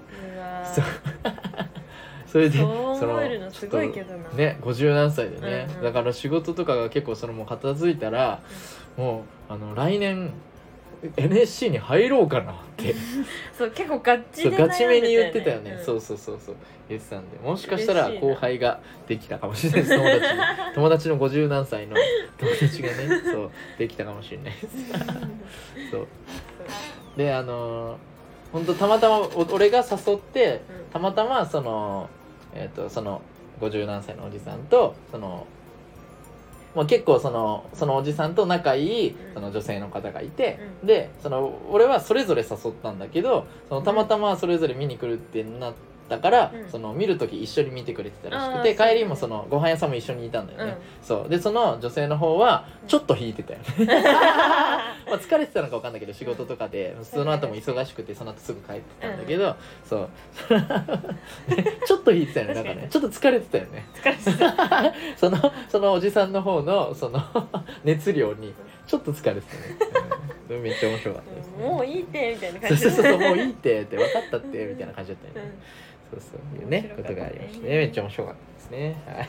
そう。それでそう思えるのすごいけどな。ね50何歳でね、うんうん。だから仕事とかが結構そのもう片付いたら、もうあの来年 NSC に入ろうかなって。そう結構ガッチでガチめに言ってたよね、ん。そうそうそうそう。言ってたんで。もしかしたら後輩ができたかもしれない。です友達に。友達の50何歳の友達がねそうできたかもしれないです。そう。であのー本当たまたまお俺が誘ってうん。たまたまそのえー、とその50何歳のおじさんとそのもう結構そのそのおじさんと仲いいうんその女性の方がいて、うん。でその俺はそれぞれ誘ったんだけどそのたまたまそれぞれ見に来るってなったから、うん。その見る時一緒に見てくれてたらしくて帰りもそのご飯屋さんも一緒にいたんだよね、うん。そう。でその女性の方はちょっと引いてたよね、まあ疲れてたのか分かんないけど仕事とかでその後も忙しくてその後すぐ帰ってたんだけど、そう。ちょっと引いてたよねなんかね。ちょっと疲れてたよね。疲れてた。そのそのおじさんの方のその熱量にちょっと疲れてたね、うん、めっちゃ面白かったですね。もういいってみたいなそう感じ。そうそうもういいってって分かったってみたいな感じだったよね、そうそういうねことがありましてね。めっちゃ面白かったですね。はい。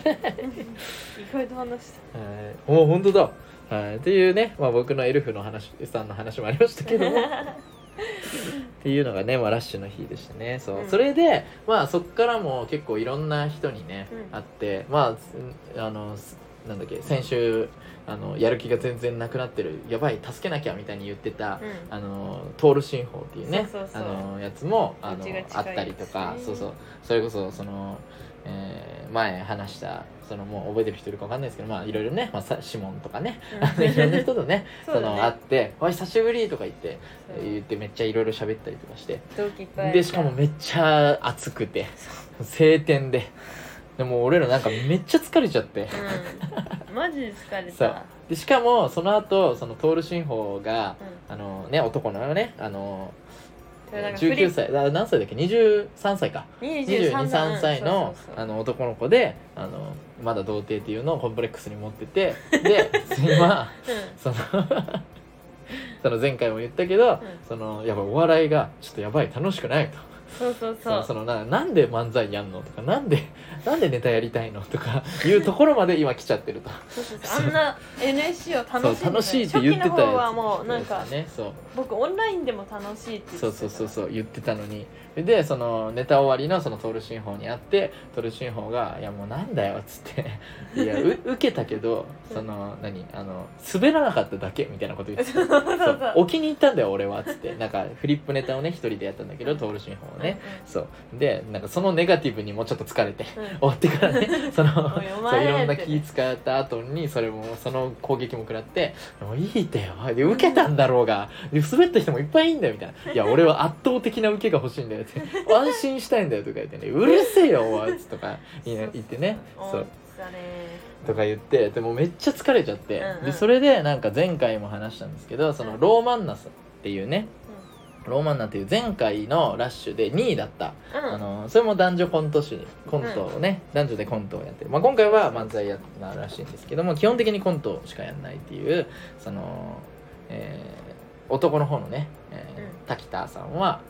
意外と話した。はいお本当だ。はい。っていうね、まあ、僕のエルフの話さんの話もありましたけども。っていうのがね、まあ、ラッシュの日でしたね。そう、うん。それでまあそっからも結構いろんな人にね、うん。会ってまあすあのすなんだっけ先週あのやる気が全然なくなってるやばい助けなきゃみたいに言ってた、うん。あのトール新法っていうねあのやつもあのあったりとか、そうそう。それこそその、えー前話したそのもう覚えてる人いるかわかんないですけどまあいろいろね、まあ、さシモンとかね、うん。いろんな人とね その会って「おい久しぶり」とか言って言ってめっちゃいろいろ喋ったりとかして。でしかもめっちゃ暑くて晴天ででも俺らなんかめっちゃ疲れちゃって。うん。マジで疲れそう。たでしかもその後そのトール新法がうん。あのね男のねあのそれなんかフリ19歳あ何歳だっけ？23歳か。23 223歳。のそうそうそう。あの男の子であのまだ童貞っていうのをコンプレックスに持ってて。で今そのその前回も言ったけど、そのやっぱお笑いがちょっとやばい。楽しくないとそうそうそそうのそのななんで漫才やんのとかなんで なんでネタやりたいのとか いうところまで今来ちゃってると。そうそうそう。あんな NSC を楽しんでそう楽しいって言ってたやつ。初期の方はもうなんかねそう。僕オンラインでも楽しいって言ってた。そうそうそうそう言ってたのにでそのネタ終わりのそのトルシンホに会ってトルシンホが「いやもうなんだよ」っつって「いやう受けたけどその何あの滑らなかっただけ」みたいなこと言ってた。そうお気に入ったんだよ俺はっつって。なんかフリップネタをね一人でやったんだけどトールシンホをね。そう。でなんかそのネガティブにもちょっと疲れて 終わってからね。そのそう前いろんな気使った後にそれもその攻撃も食らって「もういいってよ。で受けたんだろうが。で滑った人もいっぱいいんだよ」みたいな「いや俺は圧倒的な受けが欲しいんだよ」って「安心したいんだよ」とか言ってね「うるせえよおい 」とか言ってねそう。とか言ってでもめっちゃ疲れちゃって、うんうん。でそれでなんか前回も話したんですけどそのローマンナスっていうねローマンナっていう前回のラッシュで2位だった。うん。あのそれも男女コント師コントをね、男女でコントをやってる、まあ、今回は漫才やったらしいんですけども基本的にコントしかやんないっていうその、えー男の方のね、えーうん。滝田さんは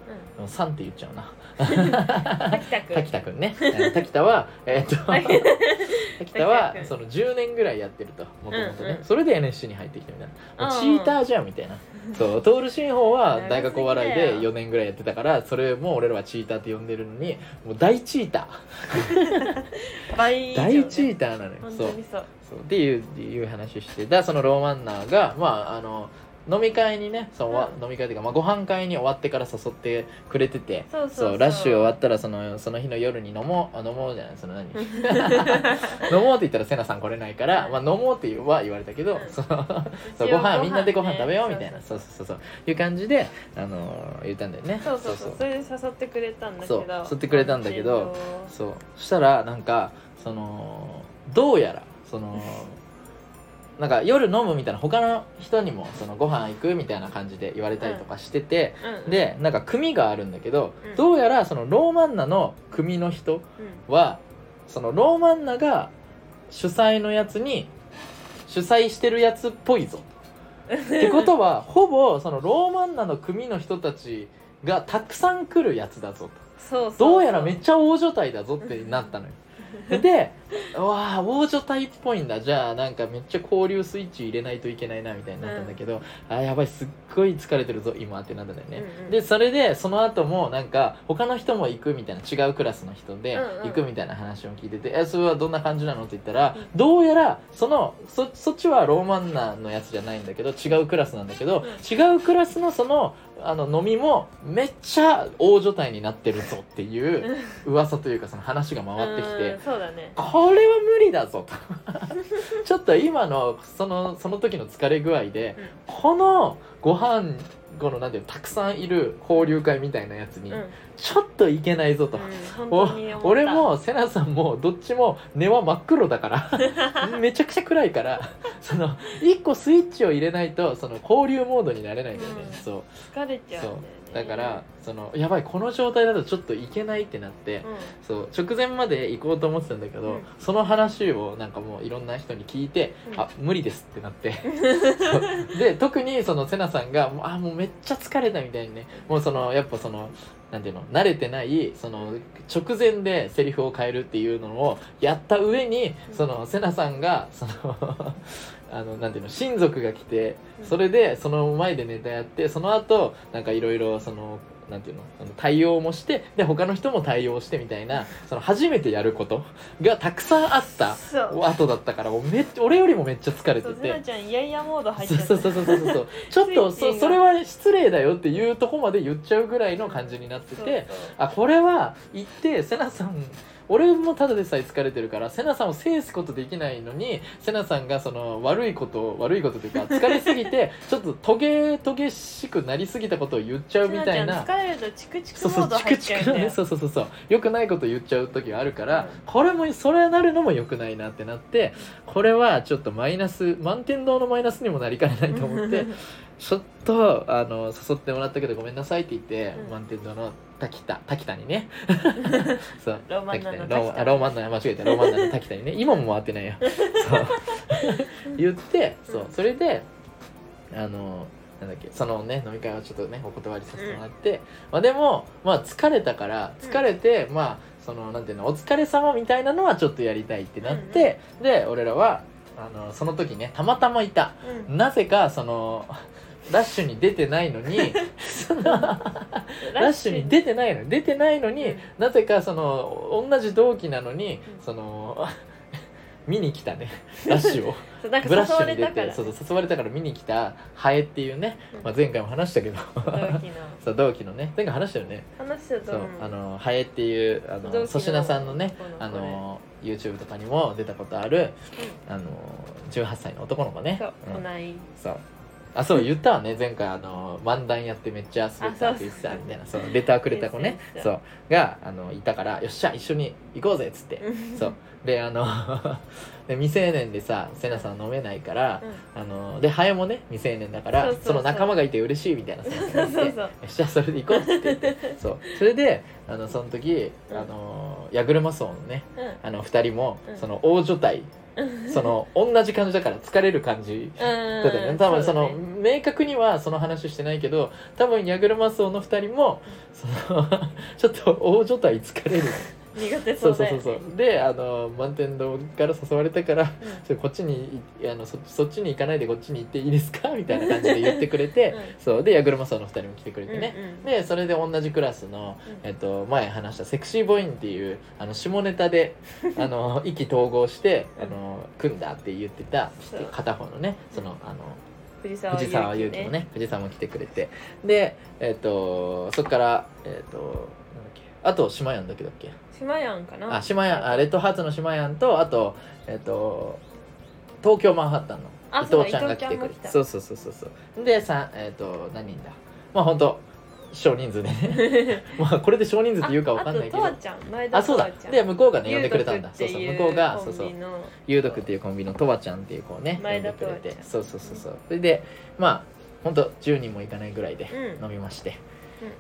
うん「さん」って言っちゃうな。滝田君。滝田くんね。えー滝田はえーっと滝 滝田はその10年ぐらいやってるともともとね、うんうん。それで NSC に入ってきたみたいな。もううん。チーターじゃんみたいな。そうトール新法は 大学お笑いで長すぎだよ4年ぐらいやってたからそれも俺らはチーターって呼んでるのにもう大チーター。倍以上ね。大チーターなのよ。本そう。そう。っていういう話して。だそのローマンナーがまああの飲み会にねその、わうん。飲み会というか、まあ、ご飯会に終わってから誘ってくれててそうラッシュ終わったらそのその日の夜に飲もうあ飲もうじゃないその何？飲もうって言ったらセナさん来れないから、まあ、飲もうっては言われたけど、うん。そう ご飯みんなでご飯ね食べようみたいな。そうそうそう。そういう感じで、あのー言ったんだよね。そうそうそう。それで誘ってくれたんだけど。そう誘ってくれたんだけどそう。そしたらなんかそのどうやらそのなんか夜飲むみたいな他の人にもそのご飯行くみたいな感じで言われたりとかしてて、うんうん。でなんか組があるんだけど、うん。どうやらそのローマンナの組の人うんはそのローマンナが主催のやつに主催してるやつっぽいぞ。ってことはほぼそのローマンナの組の人たちがたくさん来るやつだぞと。そうそうそう。どうやらめっちゃ大所帯だぞってなったのよでうわあ大所帯っぽいんだ。じゃあなんかめっちゃ交流スイッチ入れないといけないなみたいになったんだけど、あーやばいすっごい疲れてるぞ今ってなったんだよね、うんうん。でそれでその後もなんか他の人も行くみたいな違うクラスの人でうんうん。行くみたいな話を聞いてて「えそれはどんな感じなの?」って言ったら、どうやらそのそそっちはローマンナのやつじゃないんだけど違うクラスなんだけど、違うクラスのそのあの飲みもめっちゃ大所帯になってるぞっていう噂というかその話が回ってきてうんそうだね。これは無理だぞと。ちょっと今のそのその時の疲れ具合でこのご飯このなんていうのたくさんいる交流会みたいなやつにちょっといけないぞと。本お当に思った。俺もセナさんもどっちも根は真っ黒だから。めちゃくちゃ暗いから。その1個スイッチを入れないとその交流モードになれないんだよね、うん。そう。疲れちゃうね。だからそのやばいこの状態だとちょっといけないってなって、うそう。直前まで行こうと思ってたんだけど、うん。その話をなんかもういろんな人に聞いて、うん。あ無理ですってなって。で特にそのセナさんがもうあもうめっちゃ疲れたみたいにね。もうそのやっぱそのなんていうの？慣れてないその直前でセリフを変えるっていうのをやった上にうん。そのセナさんがその あのなんていうの？親族が来てうん。それでその前でネタやってその後なんかいろいろそのなんていうの対応もしてで他の人も対応してみたいなその初めてやることがたくさんあった後だったからもうめ俺よりもめっちゃ疲れてて。ちゃんイヤイヤモード入っちゃった。そうそうそうそうそう ちょっとそそれは失礼だよっていうとこまで言っちゃうぐらいの感じになっててあこれは言ってセナさん俺もただでさえ疲れてるからセナさんを制すことできないのにセナさんがその悪いこと悪いことというか疲れすぎて ちょっとトゲトゲしくなりすぎたことを言っちゃうみたいな。疲れるとチクチクそうそうチモード入っちゃうそうそうそうそうよくないこと言っちゃう時があるから、うんこれもそれなるのもよくないなってなってこれはちょっとマイナス満天堂のマイナスにもなりかねないと思ってちょっとあの誘ってもらったけどごめんなさいって言って、うん。満天堂の滝田滝田にね。そう。ローマンナの滝田に。ローマンナ間違えた。ローマンナの 滝田にね。今も回ってないよ。そう。言ってそう。うん。それであのなんだっけそのね飲み会はちょっとねお断りさせてもらって、まあでもまあ疲れたから疲れて、まあそのなんていうのお疲れ様みたいなのはちょっとやりたいってなって、で俺らはあのその時ねたまたまいた。うん。なぜかそのラッシュに出てないのに ラッシュに出てないの出てないのになぜかその同じ同期なのにうん。その 見に来たね。ラッシュを。ブラッシュに出てそうそう誘われたから見に来たハエっていうね、うん。まあ、前回も話したけど。同期の。そう同期のね。前回話したよね。話したとそうあのハエっていうあの粗品さんのねあの YouTube とかにも出たことあるあの18歳の男の子ね。そううん。そうあそう言ったわね前回あの漫談やってめっちゃ滑ったって言ってたみたいなそうレターくれた子ね。そう。があのいたからよっしゃ一緒に行こうぜっつって。そう。であの で未成年でさセナさん飲めないから、あのでハエもね未成年だからその仲間がいて嬉しいみたいなそうそう よっしゃそれで行こうっつって言って。そう。それであのその時あの矢車荘のねうん。あの2人も、うん。その大所帯うん その同じ感じだから疲れる感じ。だったよね多分その明確にはその話してないけど多分矢車荘の2人もその ちょっと大所帯疲れる苦手そそうそうそうそう。であの満天堂から誘われたからこっちにいあのそそっちに行かないでこっちに行っていいですか？みたいな感じで言ってくれて、うん。そう。で矢車荘の2人も来てくれてね、でそれで同じクラスの、うん。えっと、前話したセクシーボインっていうあの下ネタで あの意気投合してあの組んだって言ってた片方のねそのあの藤沢藤沢祐希もね藤沢も来てくれて。でえっとそっからえっとなんだっけあと島やんだけだっけ？島やんかな。あ島やんあレッドハーツの島やんとあとえっと東京マンハッタンのあ伊藤ちゃんが来てくれてそうそうそうそうそう。でさえっと何人だ？まあ本当少人数でね。まあこれで少人数って言うかわかんないけど。ああととわちゃん。前田あそうだ。で向こうがね呼んでくれたんだ。そうそう向こうがコそうそう。有毒っていうコンビのとわちゃんっていう子をね呼前ん。でくれて。そうそうそうそう。それでまあ本当10人もいかないぐらいでうん。飲みまして、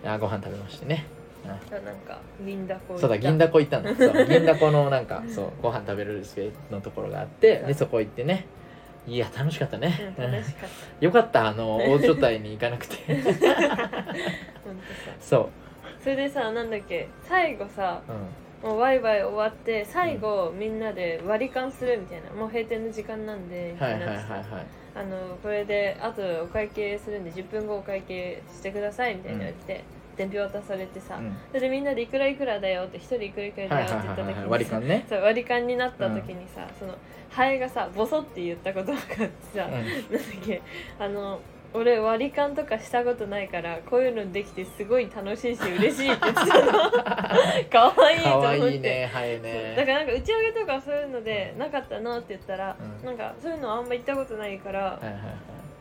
うあご飯食べましてねなんか銀だこそうだ銀だこ行ったんだそう銀だこのなんかうん。そうご飯食べれるスペースのところがあってでそこ行ってね。いや楽しかったね、うん楽しかっよかったあの 大所帯に行かなくて。そう。それでさなんだっけ最後さうん。もうワイワイ終わって最後みんなで割り勘するみたいなもう閉店の時間なんでみはいたいなはいはい。はいあのこれであとお会計するんで10分後お会計してくださいみたいな言って、伝票渡されてさ、うん。それでみんなでいくらいくらだよって一人いくらいくらだはいよって言った時に割り勘ね。そう割り勘になった時にさ、そのハエがさボソって言ったことがあってさ、うん。なんだっけあの俺割り勘とかしたことないからこういうのできてすごい楽しいし嬉しいって言ってたの。かわいいとか思って。わいいねね。だからなんか打ち上げとかそういうのでなかったなって言ったら、うん。なんかそういうのあんま行ったことないから、はいはいはい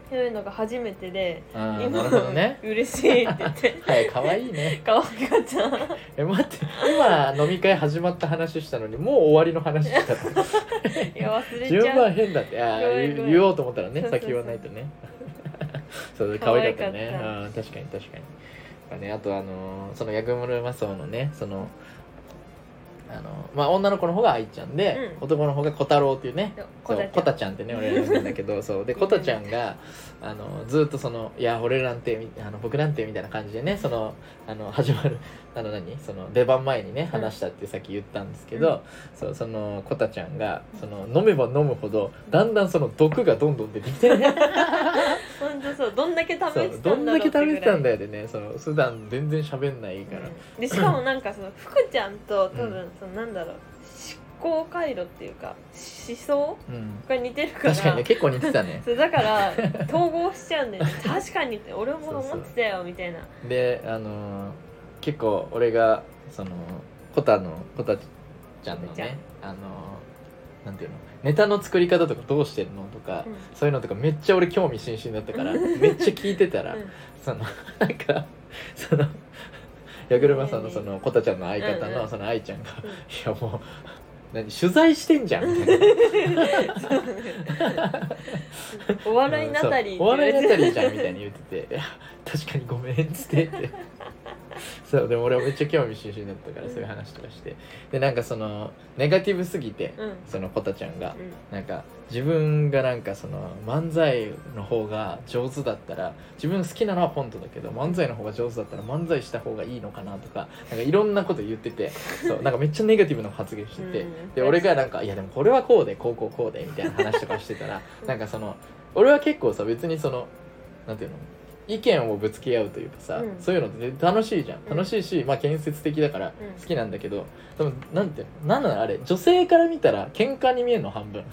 そういうのが初めてであーなるほどね。嬉しいって言って。はいかわいいね。可愛かった。え待って今飲み会始まった話したのにもう終わりの話した。のいや忘れ順ちゃう。番変だって。あーごめんごめん。言おうと思ったらねそうそうそう。先言わないとね。そう可愛かったね。可愛かった。うん確かに確かに。ねあとあのーそのヤグムルマソウのねそのあのまあ女の子の方が愛ちゃんで、うん。男の方が小太郎っていうね。そうそうコタちゃん。ってね俺ら呼んだけど そう。でコタちゃんがあのずっとその「いや俺なんてみあの僕なんて」みたいな感じでねそのあの始まるあの何？その出番前にねうん。話したってさっき言ったんですけど、そうそのコタちゃんがその飲めば飲むほどだんだんその毒がどんどん出てきてね。本当そう。どんだけ食べてたんだろどんだけ食べてたんだよでね。その普段全然喋んないから、うん。でしかもなんかその 福ちゃんと多分うん。そのなんだろう。思考回路っていうか思想うん、が似てるから。確かにね結構似てたね。そうだから 統合しちゃうんだよね。確かにって俺も思ってたよみたいな。であのー結構俺がそのコタのコタちゃんのねあのーなんていうのネタの作り方とかどうしてるのとか、うん。そういうのとかめっちゃ俺興味津々だったからめっちゃ聞いてたら、うん。その なんかその矢車さんのそのコタちゃんの相方のその愛ちゃんが「うん。いやもう何取材してんじゃん」みたいな。お笑いナタリーそうお笑いナタリーじゃんんみたいに言ってて「いや確かにごめん」っつって。ってそうでも俺はめっちゃ興味津々だったからそういう話とかして。でなんかそのネガティブすぎて、うん。そのコタちゃんがうん。なんか自分がなんかその漫才の方が上手だったら自分好きなのはポントだけど漫才の方が上手だったら漫才した方がいいのかなとかなんかいろんなこと言っててそう なんかめっちゃネガティブな発言してて、うん。で俺がなんか「いやでもこれはこうでこうこうこうで」みたいな話とかしてたらなんかその俺は結構さ別にそのなんていうの意見をぶつけ合うというかさ、うん。そういうのって楽しいじゃん。うん。楽しいし、まあ建設的だからうん。好きなんだけど、多分なんてなんなのあれ？女性から見たら喧嘩に見えるの半分。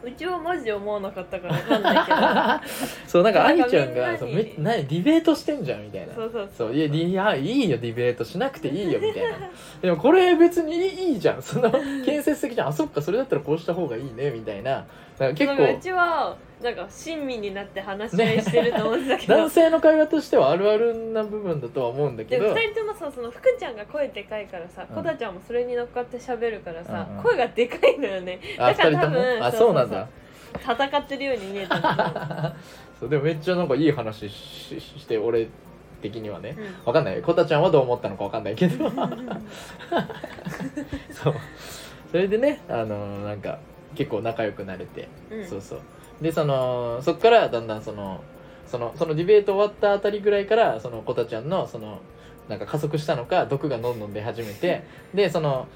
うちはマジで思わなかったからわかんないけ そうなんかなんか愛ちゃんがみんなに。そうめ何？ディベートしてんじゃんみたいな。どそうそうそう。いやいやいいよディベートしなくていいよみたいな。でもこれ別にいいいいじゃん。その建設的じゃんあそっかそれだったらこうした方がいいねみたいなか結構うちはなんか親身になって話し合いしてると思ってたけど、男性の会話としてはあるあるな部分だとは思うんだけど。で2人ともさその福ちゃんが声でかいからさうん。コタちゃんもそれに乗っかって喋るからさ、うんうん。声がでかいのよね。あだから二人とも？多分あそうなんだ。戦ってるように見えたんだ そうでもめっちゃなんかいい話ししして俺的にはね。けど、わかんない。コタちゃんはどう思ったのかわかんないけど。そう。それでねあのなんか結構仲良くなれて、うん。そうそう。でそのそっからだんだんそのそのそのディベート終わったあたりぐらいからそのコタちゃんのそのなんか加速したのか毒がどんどん出始めてでその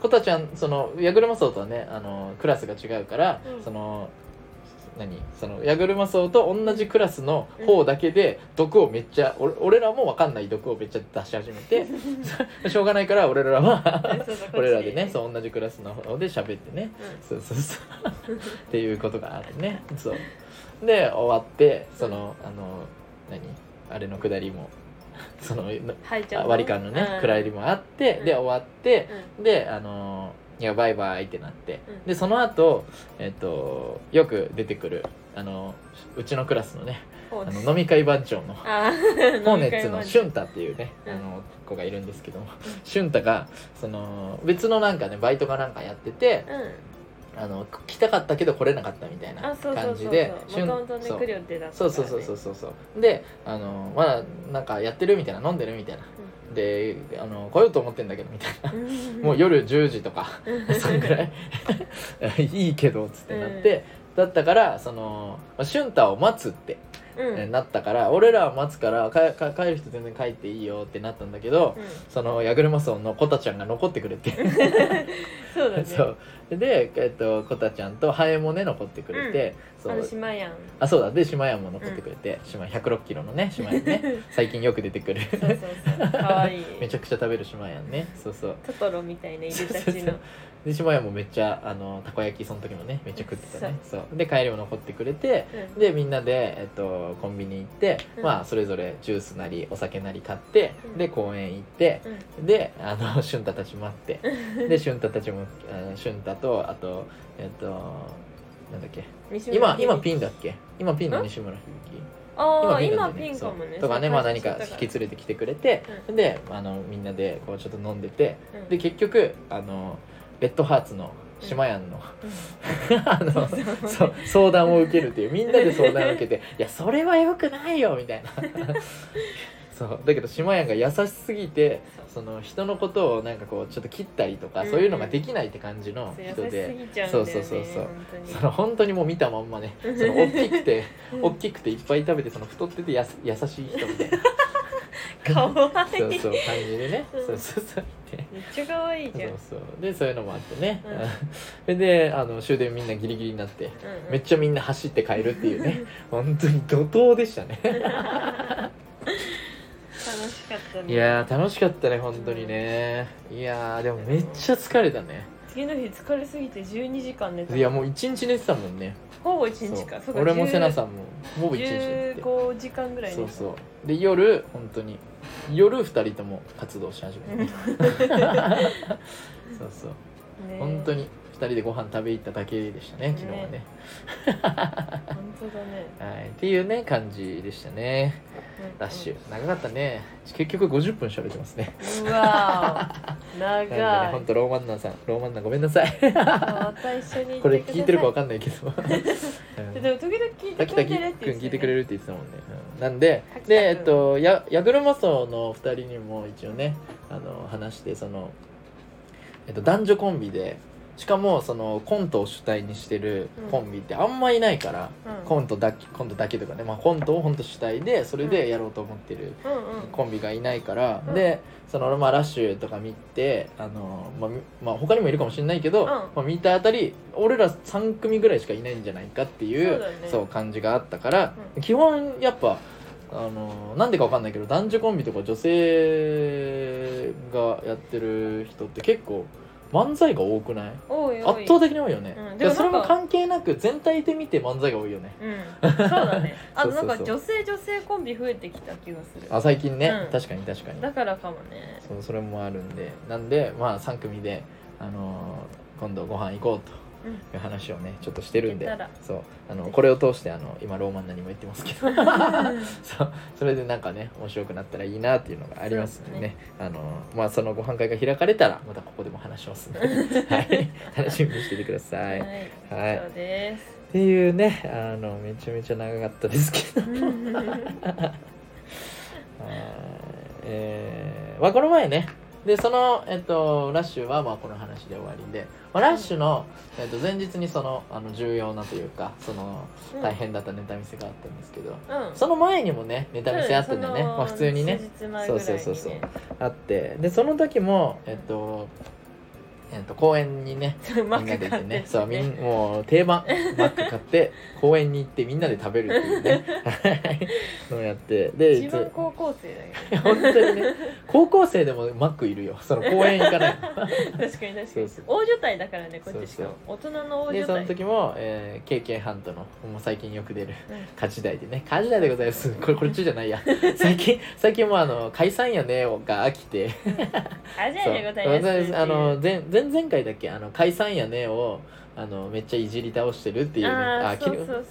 コタちゃんそのヤグルマソウとはねあのクラスが違うから、うん。その何？そのヤグルマソウと同じクラスの方だけで毒をめっちゃ、俺俺らも分かんない毒をめっちゃ出し始めて しょうがないから俺らは 俺らでねそう同じクラスの方で喋ってね。そうそうそう。っていうことがあるね。そう。で終わってそのあの何？あれのくだりもその 割り勘のねうん。くだりもあってうん。で終わってうであのいやバイバイってなって。うん。でその後えっとよく出てくるあのうちのクラスのねんあの飲み会番長のあ ホーネッツの俊太っていうね、うん。あの子がいるんですけども俊太がその別のなんかねバイトかなんかやっててうん。あの来たかったけど来れなかったみたいな感じでそう。そうそうそうそうそう。であのまだなんかやってるみたいな飲んでるみたいなであの来ようと思ってんだけどみたいな。うん。もう夜10時とかうん。そんぐらい。いいけどっつってなって、だったからそのまあ俊太を待つってうん。えなったから、俺らは待つからかか帰る人全然帰っていいよってなったんだけど、うん。そのヤグルマソンのコタちゃんが残ってくれて。そうだね。そう。で、えっと、コタちゃんとハエもね残ってくれて、そう。あの島やんあそうだ。で島屋も残ってくれて、島1 0 6キロのね島屋ね。最近よく出てくる。そうそうそう。かわいい。めちゃくちゃ食べる島屋ね。そうそう。トトロみたいないでたちので島屋もめっちゃあのたこ焼きその時もねめっちゃ食ってたね。そう。で帰りも残ってくれてうん。でみんなで、えっと、コンビニ行って、うん。まあそれぞれジュースなりお酒なり買って、うん。で公園行ってうん。であの 俊太たち待って。で俊太たちも俊太とあとえっとなんだっけ？今今響ピンだっけ？今ピンの西村響ああ今ピンかもねそう。とかねまあ何か引き連れてきてくれて、であのみんなでこうちょっと飲んでてうん。で結局あのレッドハーツの島やんの、あのそ相談を受けるっていうみんなで相談を受けて「いやそれはよくないよ」みたいな。そう。だけど島やんが優しすぎてその人のことをなんかこうちょっと切ったりとか、うん。そういうのができないって感じの人で。そうそうそうそうその本当にもう見たまんまねその大きくて大きくていっぱい食べてその太っててやす優しい人みたいな かわい。いそうそう感じでね、うん。そうそうそう。でめっちゃ可愛いじゃん。そうそう。でそういうのもあってね、うん。それであの終電みんなギリギリになってうんうん。めっちゃみんな走って帰るっていうね。本当に怒涛でしたね。楽しかったね。いやー楽しかったね本当にね。いやーでもめっちゃ疲れたね次の日疲れすぎて12時間寝た。いやもう一日寝てたもんね。ほぼ1日か。そう。俺もセナさんもほぼ一日寝てて。15時間ぐらいそうそう。で夜本当に。夜二人とも活動し始めて。そうそう。ね本当に。二人でご飯食べ行っただけでしたね昨日はね。ね本当だね。はい。っていうね感じでしたね。ラッシュ。長かったね。結局50分喋ってますね。うわ 長い。本当ローマンナーさん。ローマンナーごめんなさい。また一緒にこれ聞いてるかわかかんないけど。うん。でも時々聞いてくれてるってくん聞いてくれるるって言ってたもんね、うん。なんででえっとやヤグルマソの2人にも一応ねあの話してその、えっと、男女コンビでしかもそのコントを主体にしてるコンビってあんまいないから、うん。コントだけコントだけとかね、まあ、コントを本当主体でそれでやろうと思ってるうんうん。コンビがいないから、うん。でその俺まあラッシュとか見てあの、まあみまあ、他にもいるかもしれないけど、ん。まあ、見たあたり俺ら3組ぐらいしかいないんじゃないかっていうそうだね。感じがあったから、うん。基本やっぱあのなんでかわかんないけど男女コンビとか女性がやってる人って結構漫才が多くない？多い多い。圧倒的に多いよね、うん。でそれも関係なく全体で見て漫才が多いよね。うん。そうだね。あとなんか女性女性コンビ増えてきた気がする。あ最近ね、うん。確かに確かに。だからかもね。そうそれもあるんで。なんでまあ3組で、あのー今度ご飯行こうと。うんいう話をねちょっとしてるんでそうあのこれを通してあの今ローマンナにも言ってますけど。そうそれでなんかね面白くなったらいいなっていうのがありますんでね。あのまあそのご飯会が開かれたらまたここでも話しますんで、はい、楽しみにしててください。はい。はい。そうです。っていうねあのめちゃめちゃ長かったですけど。えーまあこの前ねでその、えっと、ラッシュはまあこの話で終わりで、まあ、ラッシュの、えっと、前日にそのあの重要なというかそのうん。大変だったネタ見せがあったんですけど、うん。その前にもねネタ見せあったんだよね、そのまあ、普通にね。そうそうそうそう。あってでその時もえっとえっと公園にねマみんなで行ってね。そうみんもう定番マック買って 公園に行ってみんなで食べるっていうね。やってで一番高校生だよ本当にね高校生でもマックいるよ。その公園行かない確かに確かに。そうそう。大所帯だからねこっちしかも。大人の大でその所帯時も、えー、KK ハントのもう最近よく出るうん。家事代でね。家事代でございます。これこっちじゃないや。最近最近もうあの解散やねが飽きて。あじゃあそう。でございます。あの前前々回だっけ？あの解散やねをあのめっちゃいじり倒してるっていうね。あ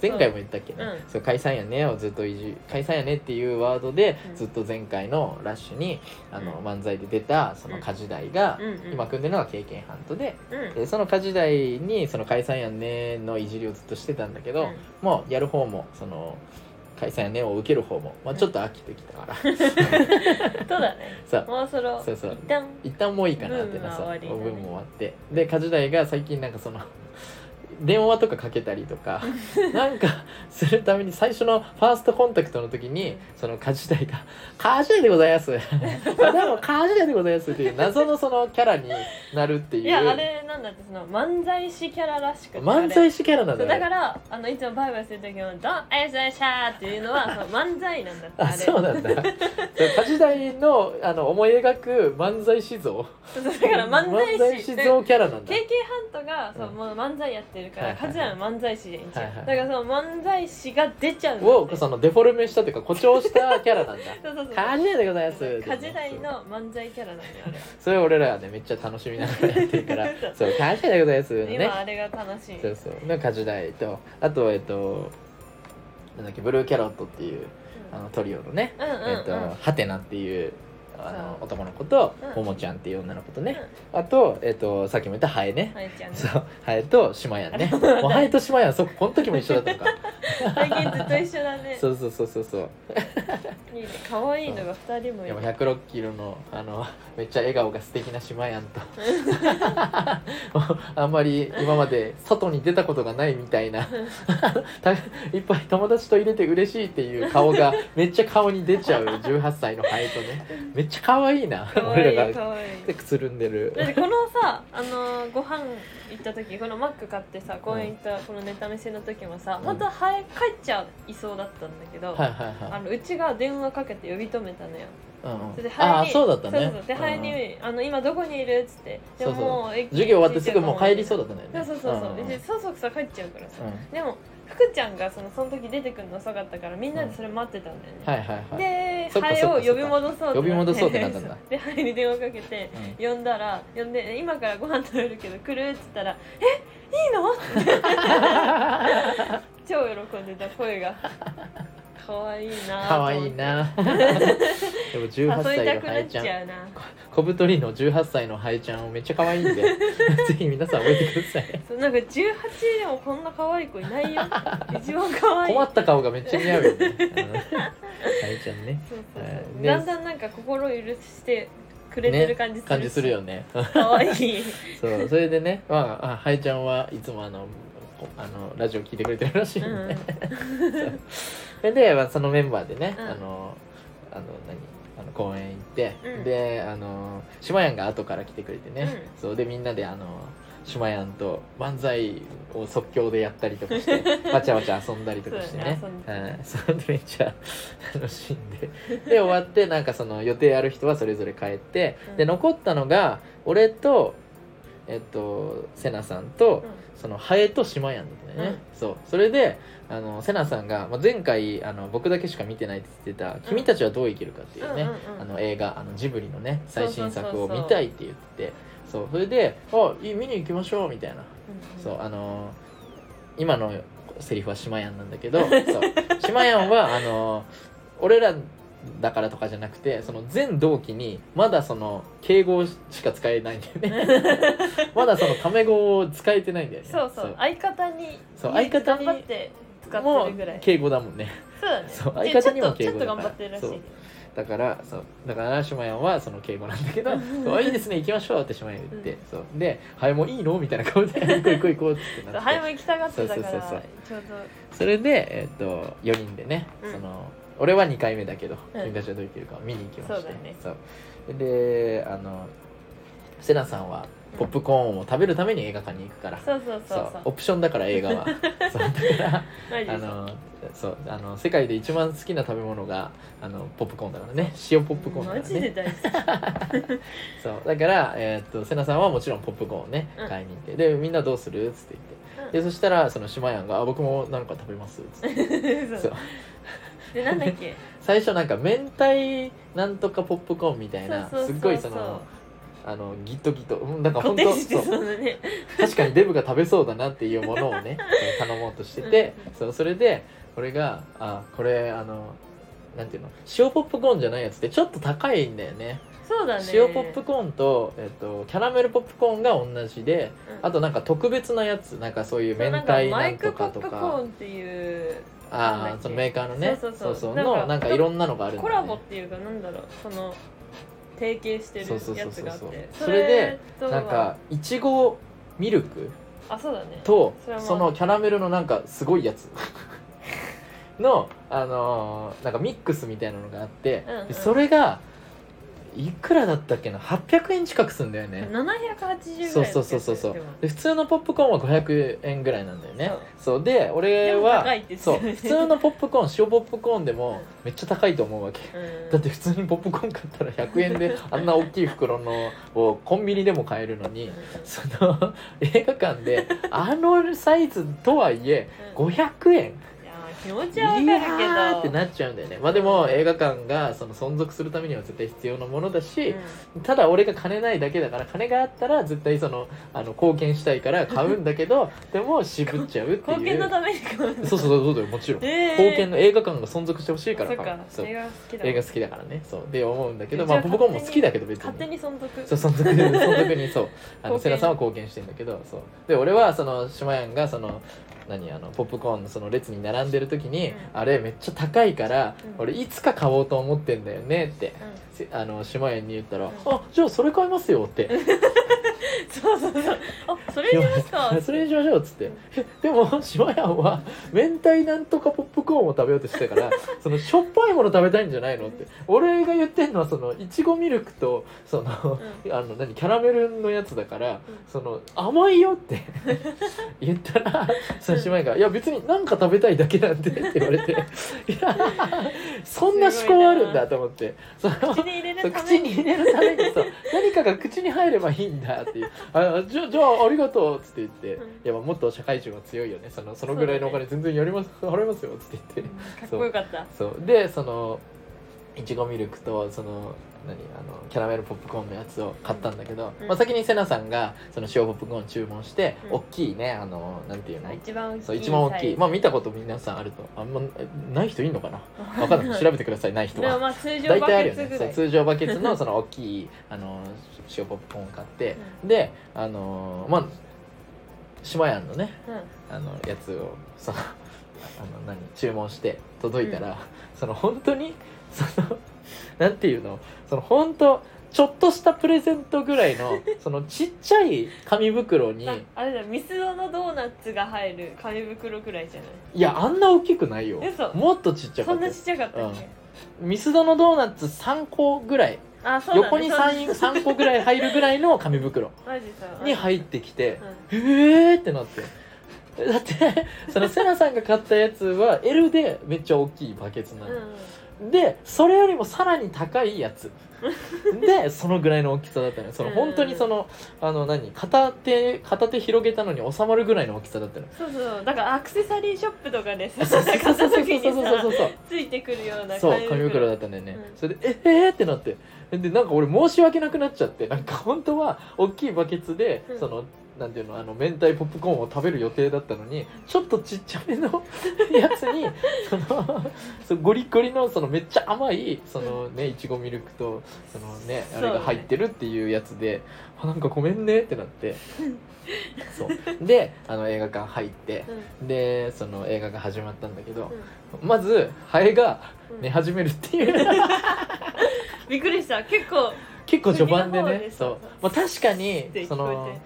前回も言ったっけね、うん。そう解散やねをずっといじ解散やねっていうワードで、うん。ずっと前回のラッシュにあの、うん。漫才で出たその家事代が、今組んでるのが経験ハントでうんでその家事代にその解散やねのいじりをずっとしてたんだけど、うん。もうやる方もその解散やねを受ける方も、まあ、ちょっと飽きてきたから、そうだね。そう。もうそろそうそう。一旦。一旦もういいかなってなブームはそう。終わりだね。ブームも終わって。で家事代が最近なんかその電話とかかけたりとか なんかするために最初のファーストコンタクトの時にその梶代が「梶代でございます」「どうも梶代でございます」っていう謎のそのキャラになるっていう。いやあれなんだってその漫才師キャラらしくて漫才師キャラなんだだからあのいつもバイバイする時も「ドンあやさやしゃー」っていうのは その漫才なんだってああれ。そうなんだ。梶代のあの思い描く漫才師像。だから漫才師師像キャラなんだ。KK ハントがそう、うん。もう漫才やってるから、はいはいは漫才師でいいんちゃう、はいはいだからその漫才師が出ちゃうんだってをそのデフォルメしたというか誇張したキャラなんだ。そうそうそう。梶代でございます。カジ代の漫才キャラなんだよ。あ れそれ俺らはねめっちゃ楽しみながらやってるから。そう「感謝でございます」のね。今あれが楽しい。そうそう。のカジダイとあとえっとなんだっけブルーキャロットっていうあのトリオのね、うんうんうん。えっとハテナっていうあの男の子とうん。ももちゃんっていう女の子とね、あと、えっと、さっきも言ったハエね、はいちゃんね。そう。ハエとシマヤンね。もうハエとシマヤンそここの時も一緒だったのか。最近ずっと一緒だね。そうそうそうそうそう。いいね。可愛いのが二人もいる。でも106キロのあのめっちゃ笑顔が素敵な島やんと。あんまり今まで外に出たことがないみたいな。たいっぱい友達と入れて嬉しいっていう顔がめっちゃ顔に出ちゃう18歳のハエとね。めっちゃ可愛いな可愛い俺らが。可愛い。でくつるんでる。だってこのさあのご飯行った時このマック買ってさ公園行ったこのネタ見せの時もさ、うん。本当はハエ帰っちゃいそうだったんだけど、はいはいはい。あのうちが電話かけて呼び止めたのよ。うんうん。それでハエにああそうだったね。そうそうでハエに、あの今どこにいる?」っつって。でそうそう。も授業終わってすぐもう帰りそうだったんだよね。そうそうそうそう、んんうそうそう帰っちゃうからさ、うん。でも福ちゃんがそのその時出てくるの遅かったからみんなでそれ待ってたんだよね、はいはいはい。でハエを呼び戻そうってなって。呼び戻そうってなったんだ。でハエに電話かけてうん。呼んだら呼んで今からご飯食べるけど来るっつったら「えいいの? 」超喜んでた声が可愛いな可愛いな。でも18誘歳のハエちゃん。小太りの18歳のハエちゃんをめっちゃ可愛いんで。ぜひ皆さん覚えてください。そうなんか18でもこんな可愛い子いないよ一番可愛い。困った顔がめっちゃ似合うよね。うんハエちゃんね。そうそうそう、だんだんなんか心許してくれてる感じするし、感じするよね。可愛い。そうそれでねまああハエちゃんはいつもあのこあのラジオ聞いてくれてるらしいんで、うんうんそれで、まあ、そのメンバーでね、うん。あのあの何？あの公園行って、うん。であのしまやんが後から来てくれてね、うそうでみんなであのしまやんと漫才を即興でやったりとかして わちゃわちゃ遊んだりとかしてね。そうで。めっちゃ楽しんで。で終わってなんかその予定ある人はそれぞれ帰って、うん。で残ったのが俺とえっとセナさんと、そのハエとシマヤンだったよね、そう。それであのセナさんが、まあ、前回あの僕だけしか見てないって言ってた「君たちはどう生きるか」っていうね、うんうんうん。あの映画あのジブリのね最新作を見たいって言ってそうそれで「あいい見に行きましょう」みたいな、うんそうあの今のセリフはシマヤンなんだけど そう。シマヤンはあの俺らだからとかじゃなくてその全同期にまだその敬語しか使えないんだよね。まだそのタメ語を使えてないんだよね。そう。そう。相方にそう相方に頑張って使ってもうるぐらい。敬語だもんね。そうだね。そうで相方にも敬語だから。ちょっと頑張ってるらしいだからそう。だからシマヤンはその敬語なんだけど「そういいですね行きましょう」ってシマヤン言って、うんそう。で「はいもういいの?」みたいな顔で「行こう行こう行こう」ってなって。ハエも行きたがってたからそうそうそうちょうそれで、えっと4人でね、うん。その俺は2回目だけど、うん。君たちはどう生きるかを見に行きましたそうだね。そう。であのセナさんはポップコーンを食べるために映画館に行くから、どそうそうそう。そう。オプションだから映画は。そう。だからあのそう。あの世界で一番好きな食べ物があのポップコーンだからね。塩ポップコーンだマからね。ジで大好き。そう。だから、えーっとセナさんはもちろんポップコーンをねうん。買いに行って、でみんなどうする？っつって言って。でそしたらその島やんがあ「僕も何か食べます」っつってそそう。うでなんだっけ？最初なんか明太なんとかポップコーンみたいなすっごいそのあのギットギット。うんなんか固本当定してそう。そうだね。確かにデブが食べそうだなっていうものをね そう頼もうとしててそうそれで俺が「あこれあのなんていうの？塩ポップコーンじゃないやつってちょっと高いんだよね。そうだね。塩ポップコーンと、えっと、キャラメルポップコーンが同じでうん。あとなんか特別なやつなんかそういう明そうなんか太なイクポッとかとかプコーンっていうああそのメーカーのね。そうそうそう。のなんかなんかいろんなのがあるんだコラボっていうかなんだろう。その提携してるそうそうそうそう。やつがあって。それでなんかいちごミルクあそうだね。とそのキャラメルのなんかすごいやつ。のあのーなんかミックスみたいなのがあって、うんうん。でそれがいくらだったっけな？800円近くすんだよね、780ぐらいだったよそうそうそうそう。そう普通のポップコーンは500円ぐらいなんだよね。そう。で俺はそう。普通のポップコーン塩ポップコーンでもうんめっちゃ高いと思うわけ。うん。だって普通にポップコーン買ったら100円で あんな大きい袋のをコンビニでも買えるのにその映画館であのサイズとはいえうん。500円。いや気持ちはわかるいやーってけどなっちゃうんだよね。まあでも映画館がその存続するためには絶対必要なものだし、うん。ただ俺が金ないだけだから金があったら絶対そのあの貢献したいから買うんだけど でも渋っちゃうっていう。貢献のために買うのそうそうそうもちろん、えー。貢献の映画館が存続してほしいから。そう。映画好きだ映画好きだからね。そう。で思うんだけどまあポップコーンも好きだけど別に。勝手に存続。そう存続 存続にそう。あの貢献。セナさんは貢献してんだけどそう。で俺はその島やんがその何あのポップコーンのその列に並んでる時に、うん。あれめっちゃ高いから、うん。俺いつか買おうと思ってんだよねってあの島やんに言ったら「ん。あじゃあそれ買いますよ」って。そうそうそう。あそれにしますかそれにしましょうっつって、えでも島やんは明太なんとかポップコーンを食べようとしてたから そのしょっぱいもの食べたいんじゃないのって。俺が言ってんのはそのいちごミルクとその、あの何キャラメルのやつだから、その甘いよって。言ったらその島やんが「いや別に何か食べたいだけなんで」って言われて「いやそんな思考あるんだ」と思って。その口に入れそうるために。口に入れるために。さ何かが口に入ればいいんだっていう。あじゃあじゃあありがとうっつって言って、うん。いもっと社会人は強いよね。そのそのぐらいのお金全然やります払いますよっつって言って。かっこよかった。そう。でそのいちごミルクとその何あのキャラメルポップコーンのやつを買ったんだけど、うん。まあ、先にセナさんがその塩ポップコーン注文して、うん。大きいねあのなんていうの？一番大きいそう一番大きい。まあ見たこと皆さんあると。あんまえない人いんのかな？わかんない。調べてくださいない人は。まあ通常大バ体あるよね。ケツぐらい。そう通常バケツのその大きいあの塩ポップコーンを買って、であのまあ島やんのねうん。あのやつをその あの何注文して届いたら、その本当にそのなんていうの？その本当ちょっとしたプレゼントぐらいの そのちっちゃい紙袋にああれだミスドのドーナツが入る紙袋くらいじゃない？いやあんな大きくないよ。嘘。もっとちっちゃかったよ。そんなちっちゃかったっけ、ミスドのドーナツ3個ぐらい。あそうだ、ね、横に 3, 3個ぐらい入るぐらいの紙袋 マジさに入ってきてうん。へーってなって。だってそのセナさんが買ったやつは L でめっちゃ大きいバケツなの、うんでそれよりもさらに高いやつ。でそのぐらいの大きさだったのよ。その本当にそのあの何？片手片手広げたのに収まるぐらいの大きさだったのそうそうだからアクセサリーショップとかでさそうそうそうそうそう買った時にさついてくるようなそう紙袋だったんだよね、うん。それでええー、ってなって。でなんか俺申し訳なくなっちゃって。なんか本当は大きいバケツで、うん。そのなんていうのあの明太ポップコーンを食べる予定だったのにちょっとちっちゃめの やつにそのそうゴリゴリのそのめっちゃ甘いそのねいちごミルクとそのねあれが入ってるっていうやつで、あなんかごめんねってなって。そう。であの映画館入ってうん。でその映画が始まったんだけど、うん。まずハエがうん。寝始めるっていう。びっくりした。結構結構序盤でねそう、まあ、確かにそのえ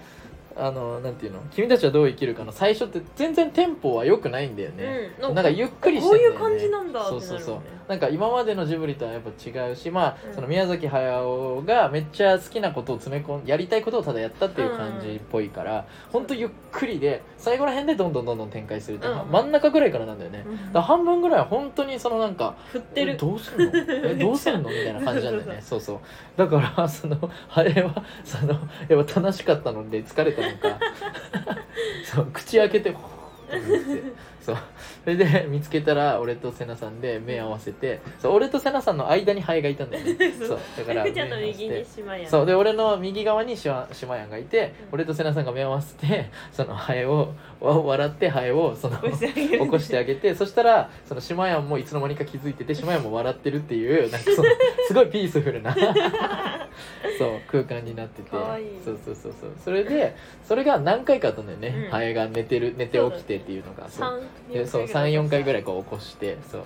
あのなんていうの？君たちはどう生きるかの最初って全然テンポは良くないんだよね、うんなんかゆっくりしてんだよ、ね、こういう感じなんだそうそうそう。なんか今までのジブリとはやっぱ違うしまあ、うん。その宮崎駿がめっちゃ好きなことを詰め込んやりたいことをただやったっていう感じっぽいから、ほんとゆっくりで最後ら辺でどんどんどんどん展開するって、うん。真ん中ぐらいからなんだよね、うん。だ半分ぐらいは本当にそのなんか振ってるえどうすんの？え どうすんの？みたいな感じなんだよね。そうそうだからそのあれはそのやっぱ楽しかったので疲れたったのか。そう口開けてほーってって。そう。それで見つけたら俺とセナさんで目合わせてそう俺とセナさんの間にハエがいたんだよね。そう。だから 右に島やそう。で俺の右側にシマシマヤンがいて、うん。俺とセナさんが目を合わせてそのハエをわ笑ってハエをその起こしてあげて。そしたらその島屋もいつの間にか気づいてて島屋も笑ってるっていうなんかその すごいピースフルなそう空間になってて。そうそうそうそう。それでそれが何回かあったんだよね、うん。ハエが寝てる寝て起きてっていうのが。そう。三でそう34回ぐらいこう起こしてそう。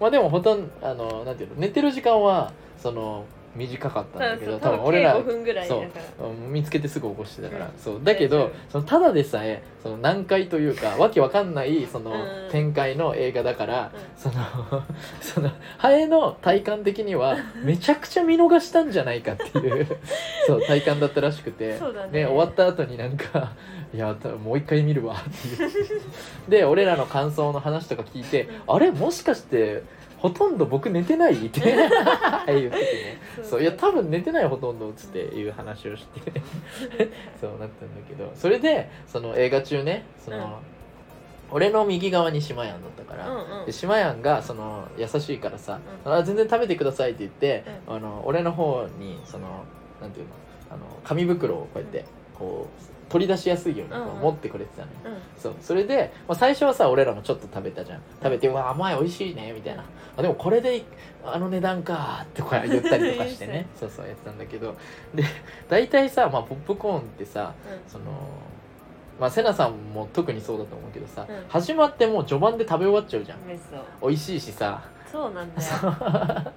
まあでもほとんどあのなんていうの寝てる時間はその短かったんだけど多分俺ら計5分ぐらいだそううん見つけてすぐ起こしてたから、うん。そう。だけどそのただでさえその難解というかわけわかんないそのうん。展開の映画だから、うん。その そのハエの体感的にはめちゃくちゃ見逃したんじゃないかっていう そう体感だったらしくて。ね。終わった後になんか「いやたもう一回見るわ」っていう。で俺らの感想の話とか聞いて「あれ？もしかしてほとんど僕寝てない?」って。言っててね。そういや多分寝てないほとんどっつっていう話をして。そうなったんだけど。それでその映画中ねその、うん。俺の右側に島やんだったから、うんうん。で島やんがその優しいからさ「うあ全然食べてください」って言って、うあの俺の方にそのなんていうのあの紙袋をこうやってこう取り出しやすいようにこうんうん。う持ってくれてたのよ、うん。そう。それで、まあ、最初はさ俺らもちょっと食べたじゃん。食べて「うわ甘い美味しいね」みたいな。あでもこれであの値段かってこう言ったりとかしてね。そうそうやってたんだけど。で大体さ、まあ、ポップコーンってさそのまあセナさんも特にそうだと思うけどさ、うん。始まってもう序盤で食べ終わっちゃうじゃん。美味しいしさそうなんだよ。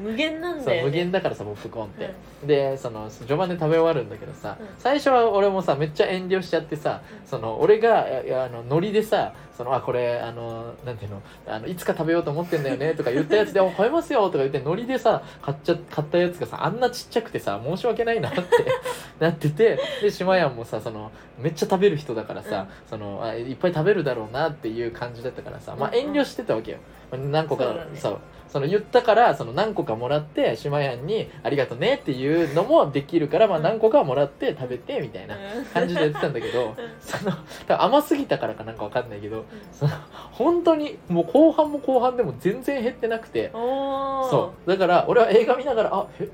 無限なんだよ、ね、無限だからさポップコーンって、うん。でその序盤で食べ終わるんだけどさ、うん。最初は俺もさめっちゃ遠慮しちゃってさ、うん。その俺があのノリでさそのあこれあのなんていうのあのいつか食べようと思ってんだよねとか言ったやつで「お買えますよ」とか言ってノリでさ買っちゃ買ったやつがさあんなちっちゃくてさ申し訳ないなって なっててで島やんもさそのめっちゃ食べる人だからさ、そのあいっぱい食べるだろうなっていう感じだったからさ、まあ、うんうん。遠慮してたわけよ。何個かそうその言ったからその何個かもらって島やんに「ありがとね」っていうのもできるから、まあ、うん何個かもらって食べてみたいな感じでやってたんだけど、その多分甘すぎたからかなんかわかんないけどその本当にもう後半も後半でも全然減ってなくてそう。だから俺は映画見ながら「あへ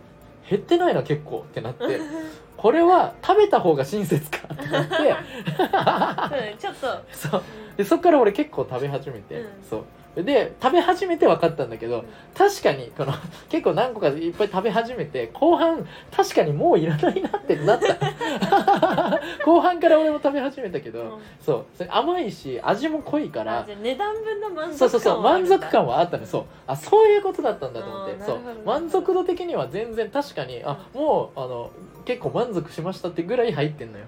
減ってないな結構」ってなって これは食べた方が親切かってなって。ちょっと。そう。でそっから俺結構食べ始めて、うん。そうで食べ始めて分かったんだけど、うん確かにこの 結構何個かいっぱい食べ始めて後半確かにもういらないなってなった。後半から俺も食べ始めたけど、うん。そう。それ甘いし味も濃いから値段分の満足感そうそうそう満足感はあったの。そう。あそういうことだったんだと思って。そう。満足度的には全然確かにあもうあの結構満足しましたってぐらい入ってんのよ。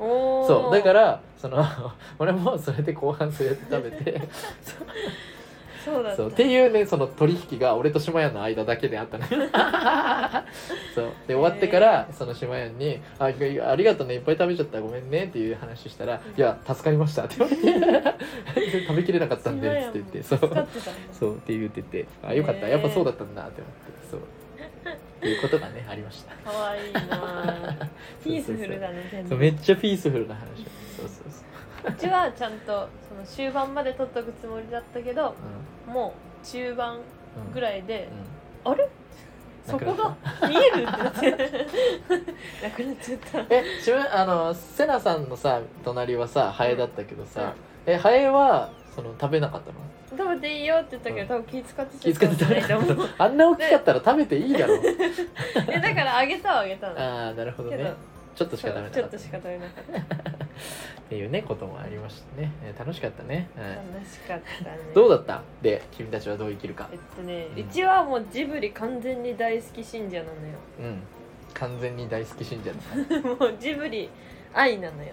そう。だからその 俺もそれで後半そうやって食べてそうだった。そうっていうねその取引が俺と島屋の間だけであったの。よ そう。で終わってからその島屋にあ「いやありがとうねいっぱい食べちゃった。ごめんね」っていう話したら「いや助かりました」って言われて。食べきれなかったんでっつって言ってそうそうって言ってて。あよかった。やっぱそうだったんだって思って。そう。っていうことがねありました。かわいいな ピースフルだね全部。そうめっちゃピースフルな話。そうそうそううちはちゃんとその終盤まで取っとくつもりだったけどもう中盤うんうんぐらいでうん。あれ？そこが見えるってなって。なくなっちゃった。え自分あのセナさんのさ隣はさハエだったけどさ、えハエはその食べなかったの？食べていいよって言ったけど、多分気使って気遣って食べあんな大きかったら食べていいだろ。う えだからあげたはあげたの。ああなるほどねちょっとしか食べなかった。ちょっとしか食べなかった。っていうねこともありましたね、えー楽しかったね、はい。楽しかったね。どうだった？で君たちはどう生きるか。えっとね、ううんちはもうジブリ完全に大好き信者なのうん。完全に大好き信者 もうジブリ愛なのよ。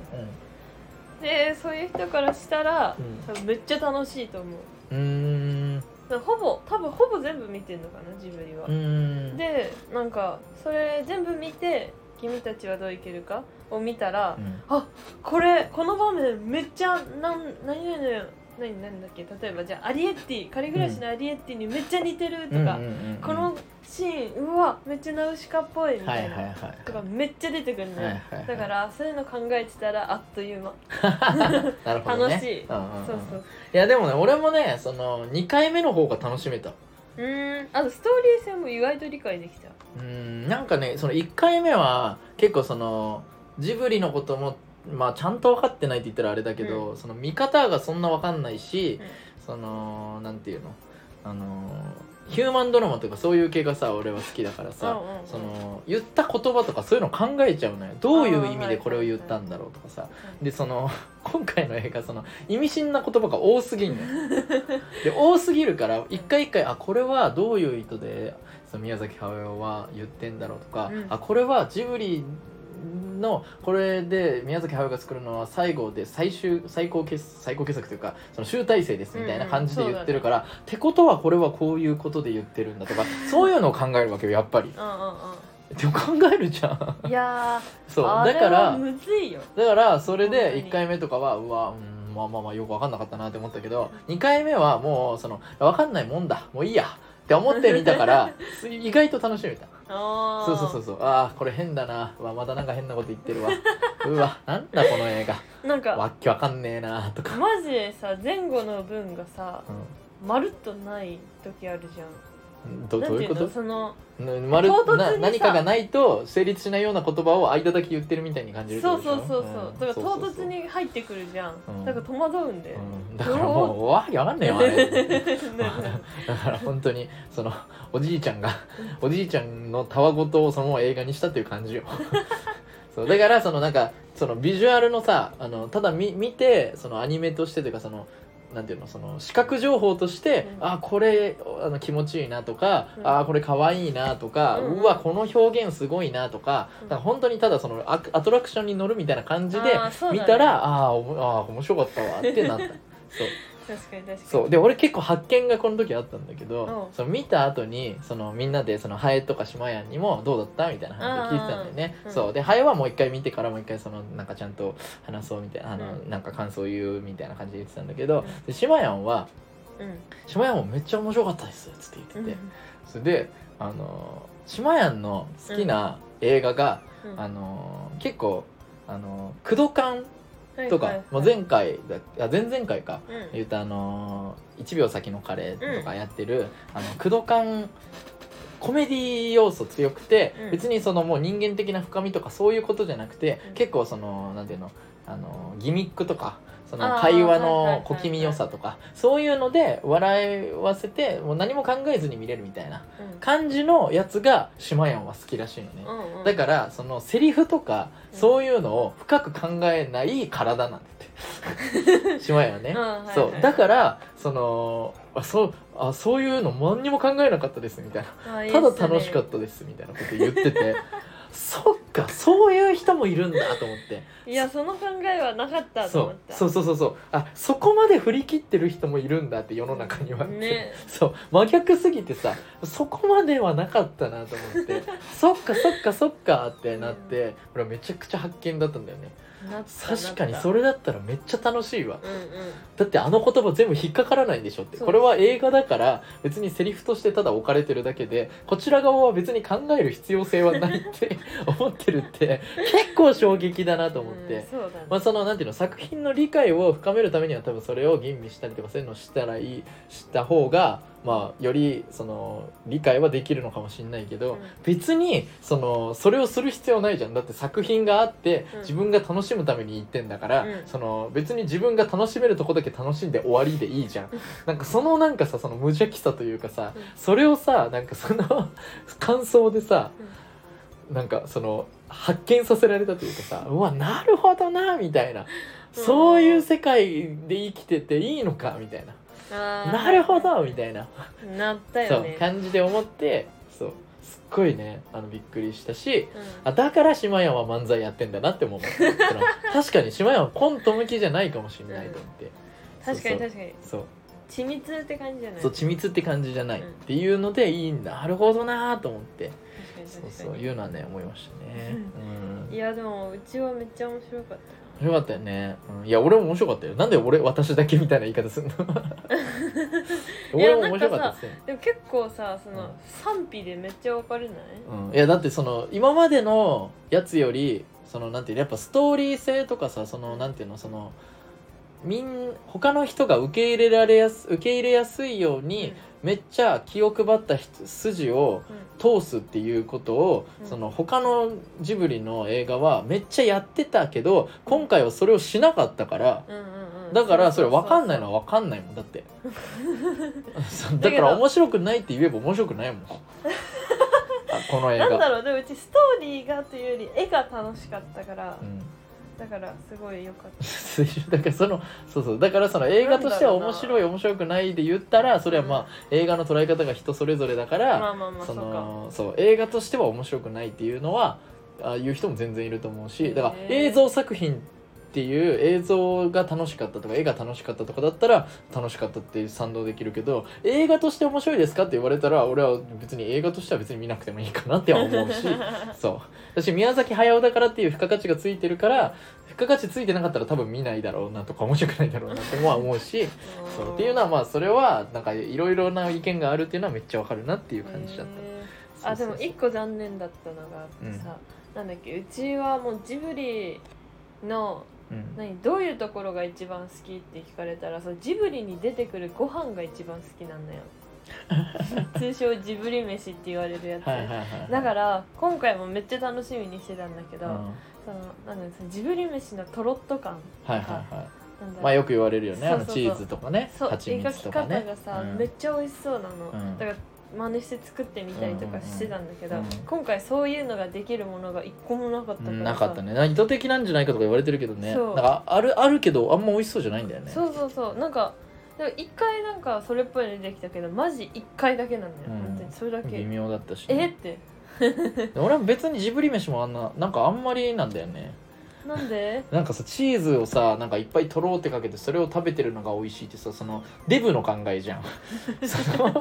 でそういう人からしたら、うん。めっちゃ楽しいと思う。うん。ほぼ多分ほぼ全部見てんのかなジブリは。う、ーん。でなんかそれ全部見て「君たちはどう生きるか?」を見たら、うん。これこの場面めっちゃなん何々何何だっけ？例えばじゃあアリエッティ仮暮らしのアリエッティにめっちゃ似てるとか、このシーンうわめっちゃナウシカっぽいみたいな、とかめっちゃ出てくるのよ、はいはいはい。だからそういうの考えてたらあっという間、楽しい。そうそう。いやでもね俺もねその2回目の方が楽しめた。うーん。あとストーリー性も意外と理解できたうーんなんかねその1回目は結構そのジブリのこともまあちゃんと分かってないって言ったらあれだけど、その見方がそんな分かんないし、そのなんていうの？あのヒューマンドラマとかそういう系がさ俺は好きだからさ、うんうんうん。その言った言葉とかそういうの考えちゃうのよ。どういう意味でこれを言ったんだろうとかさ。でその 今回の映画その意味深な言葉が多すぎんのよ。で多すぎるから一回一回あこれはどういう意図でそその宮崎駿は言ってんだろうとか、うん。あこれはジブリのこれで宮崎駿が作るのは最後で最終最高傑最高傑作というかその集大成ですみたいな感じで言ってるから、ってことはこれはこういうことで言ってるんだとか そういうのを考えるわけよやっぱり。うんうんでも考えるじゃん。うんいや そうだからむずいよ。だからそれで本当に。1回目とかはうわうんまあまあまあよく分かんなかったなって思ったけど2回目はもうその分かんないもんだ。もういいやって思ってみたから す意外と楽しめたあそうそうそうそう。ああこれ変だな。うわまたなんか変なこと言ってるわ。うわなんだこの映画。うなんかわっけわかんねえなとか、マジでさ前後の文がさうまるっとない時あるじゃんん、どどういうこと？そのんまるな何かがないと成立しないような言葉を間だけ言ってるみたいに感じるそうそうそうそう、ん。だから唐突に入ってくるじゃん、うん。だから戸惑うんで、うん、だからもうわけわかんねえよあれ。だから本当にそのおじいちゃんがおじいちゃんのたわごとをそのまま映画にしたっていう感じよ。そう。だからそのなんかそのビジュアルのさあのただ見見てそのアニメとしてというかそのなんていうのその視覚情報として、うん。あこれあの気持ちいいなとか、うん。あこれ可愛いなとか、ううんわこの表現すごいなとか,、うん。だから本当にただそのアアトラクションに乗るみたいな感じで見たらあーおもあー面白かったわってなった。そう確かに確かに。そう。で俺結構発見がこの時あったんだけど、うん。その見た後にそのみんなでそのハエとかシマヤンにもどうだったみたいな話を聞いてたんだよね、うん。そう。でハエはもう一回見てからもう一回そのなんかちゃんと話そうみたいなあの、うんなんか感想を言うみたいな感じで言ってたんだけど、うん。でシマヤンはうん「シマヤンもめっちゃ面白かったです」っつって言ってて、それであのシマヤンの好きな映画が、うん。あの結構あのクドカンとか、もう前回前々回か。うん。言うとあのー、1秒先のカレーとかやってる、あのクドカンコメディ要素強くて、うん。別にそのもう人間的な深みとかそういうことじゃなくて、うん。結構そのなんていうのあのーギミックとかその会話の小気味良さとかそういうので笑わせてもう何も考えずに見れるみたいなうん。感じのやつがシマヤンは好きらしいのね。うんうん。だからそのセリフとかうん。そういうのを深く考えない体なんだってしまえばね。うんはいはい。そう。だからそのあそうあそういうの何にも考えなかったですみたいな。ただ楽しかったですみたいなこと言ってて そっかそういう人もいるんだと思って。いやその考えはなかったとそう思った。そうそうそうそうあそこまで振り切ってる人もいるんだって世の中には。ね。そう。真逆すぎてさそこまではなかったなと思って。そっかそっかそっかってなってこれはめちゃくちゃ発見だったんだよね確かにそれだったらめっちゃ楽しいわ。うんうん。だってあの言葉全部引っかからないんでしょって。これは映画だから別にセリフとしてただ置かれてるだけでこちら側は別に考える必要性はないって 思ってるって結構衝撃だなと思って。うんそね。まあ、そのなんていうの作品の理解を深めるためには多分それを吟味したりとかそういうのをしたらいいした方がまあよりその理解はできるのかもしれないけど、うん。別にそのそれをする必要ないじゃん。だって作品があってうん。自分が楽しむために言ってんだから、うん。その別に自分が楽しめるとこだけ楽しんで終わりでいいじゃん。うん。なんかそのなんかさその無邪気さというかさ、うん。それをさなんかその感想でさ、なんかその 発見させられたというかさうわなるほどなみたいな。そういう世界で生きてていいのかみたいななるほどみたいな、なったそうよね感じで思ってそうすっごいねあのびっくりしたしうん。あだから島屋は漫才やってんだなっても思った 確かに島屋はコント向きじゃないかもしれないと思って、確かにそう。確かにそう。緻密って感じじゃない？そう緻密って感じじゃない、うん。っていうのでいいんだ。なるほどなと思って。そうそういうのはね思いましたね。うん。いやでもうちはめっちゃ面白かっよかったよね、うん、いや俺も面白かったよ。なんで俺私だけみたいな言い方するの？俺も面白かったですよたでも結構さその、うん。賛否でめっちゃ分かれない？うん、いやだってその今までのやつよりそのなんていうのやっぱストーリー性とかさそのなんていうのそのみん他の人が受け入れられやす受け入れやすいように、めっちゃ気を配った人筋をうん。通すっていうことを、うん。その他のジブリの映画はめっちゃやってたけど今回はそれをしなかったから、うんうんうん。だからそれ分かんないののは分かんないもんだって。だから面白くないって言えば面白くないもん。あこの映画。なんだろうでもうちストーリーがというより絵が楽しかったから、うんだからすごい良かった。水準だからそのそうそう。だからその映画としては面白い面白くないで言ったらそれはまあ映画の捉え方が人それぞれだから、まあまあまあそそうか。のそう映画としては面白くないっていうのはああいう人も全然いると思うしだからへー。映像作品っていう映像が楽しかったとか絵が楽しかったとかだったら楽しかったって賛同できるけど映画として面白いですかって言われたら俺は別に映画としては別に見なくてもいいかなっては思うし そう。私宮崎駿だからっていう付加価値がついてるから付加価値ついてなかったら多分見ないだろうなとか面白くないだろうなっては思うし そう。っていうのはまあそれはなんかいろいろな意見があるっていうのはめっちゃわかるなっていう感じだった。あでも一個残念だったのがあってさ、なんだっけうちはもうジブリのうん何どういうところが一番好きって聞かれたらそうジブリに出てくるご飯が一番好きなんだよ。通称ジブリ飯って言われるやつ、はいはいはいだから今回もめっちゃ楽しみにしてたんだけど、うん。そのなんだジブリ飯のとろっと感はいはいはい。まあよく言われるよねチーズとかねそう蜂描き方蜜とかね。がさ、うん。めっちゃ美味しそうなの、うん。だから真似して作ってみたりとかしてたんだけど、うんうんうん今回そういうのができるものが一個もなかったからさ、うんなかったね。意図的なんじゃないかとか言われてるけどね。そう。なんかあるあるけどあんま美味しそうじゃないんだよね。そうそうそう。なんかでも一回なんかそれっぽいの出てきたけどマジ一回だけなんだよ、うん。本当に。それだけ。微妙だったしえって。俺は別にジブリ飯もあんななんかあんまりなんだよねなんで？なんかさチーズをさなんかいっぱい取ろうってかけてそれを食べてるのが美味しいってさそのデブの考えじゃん。そのな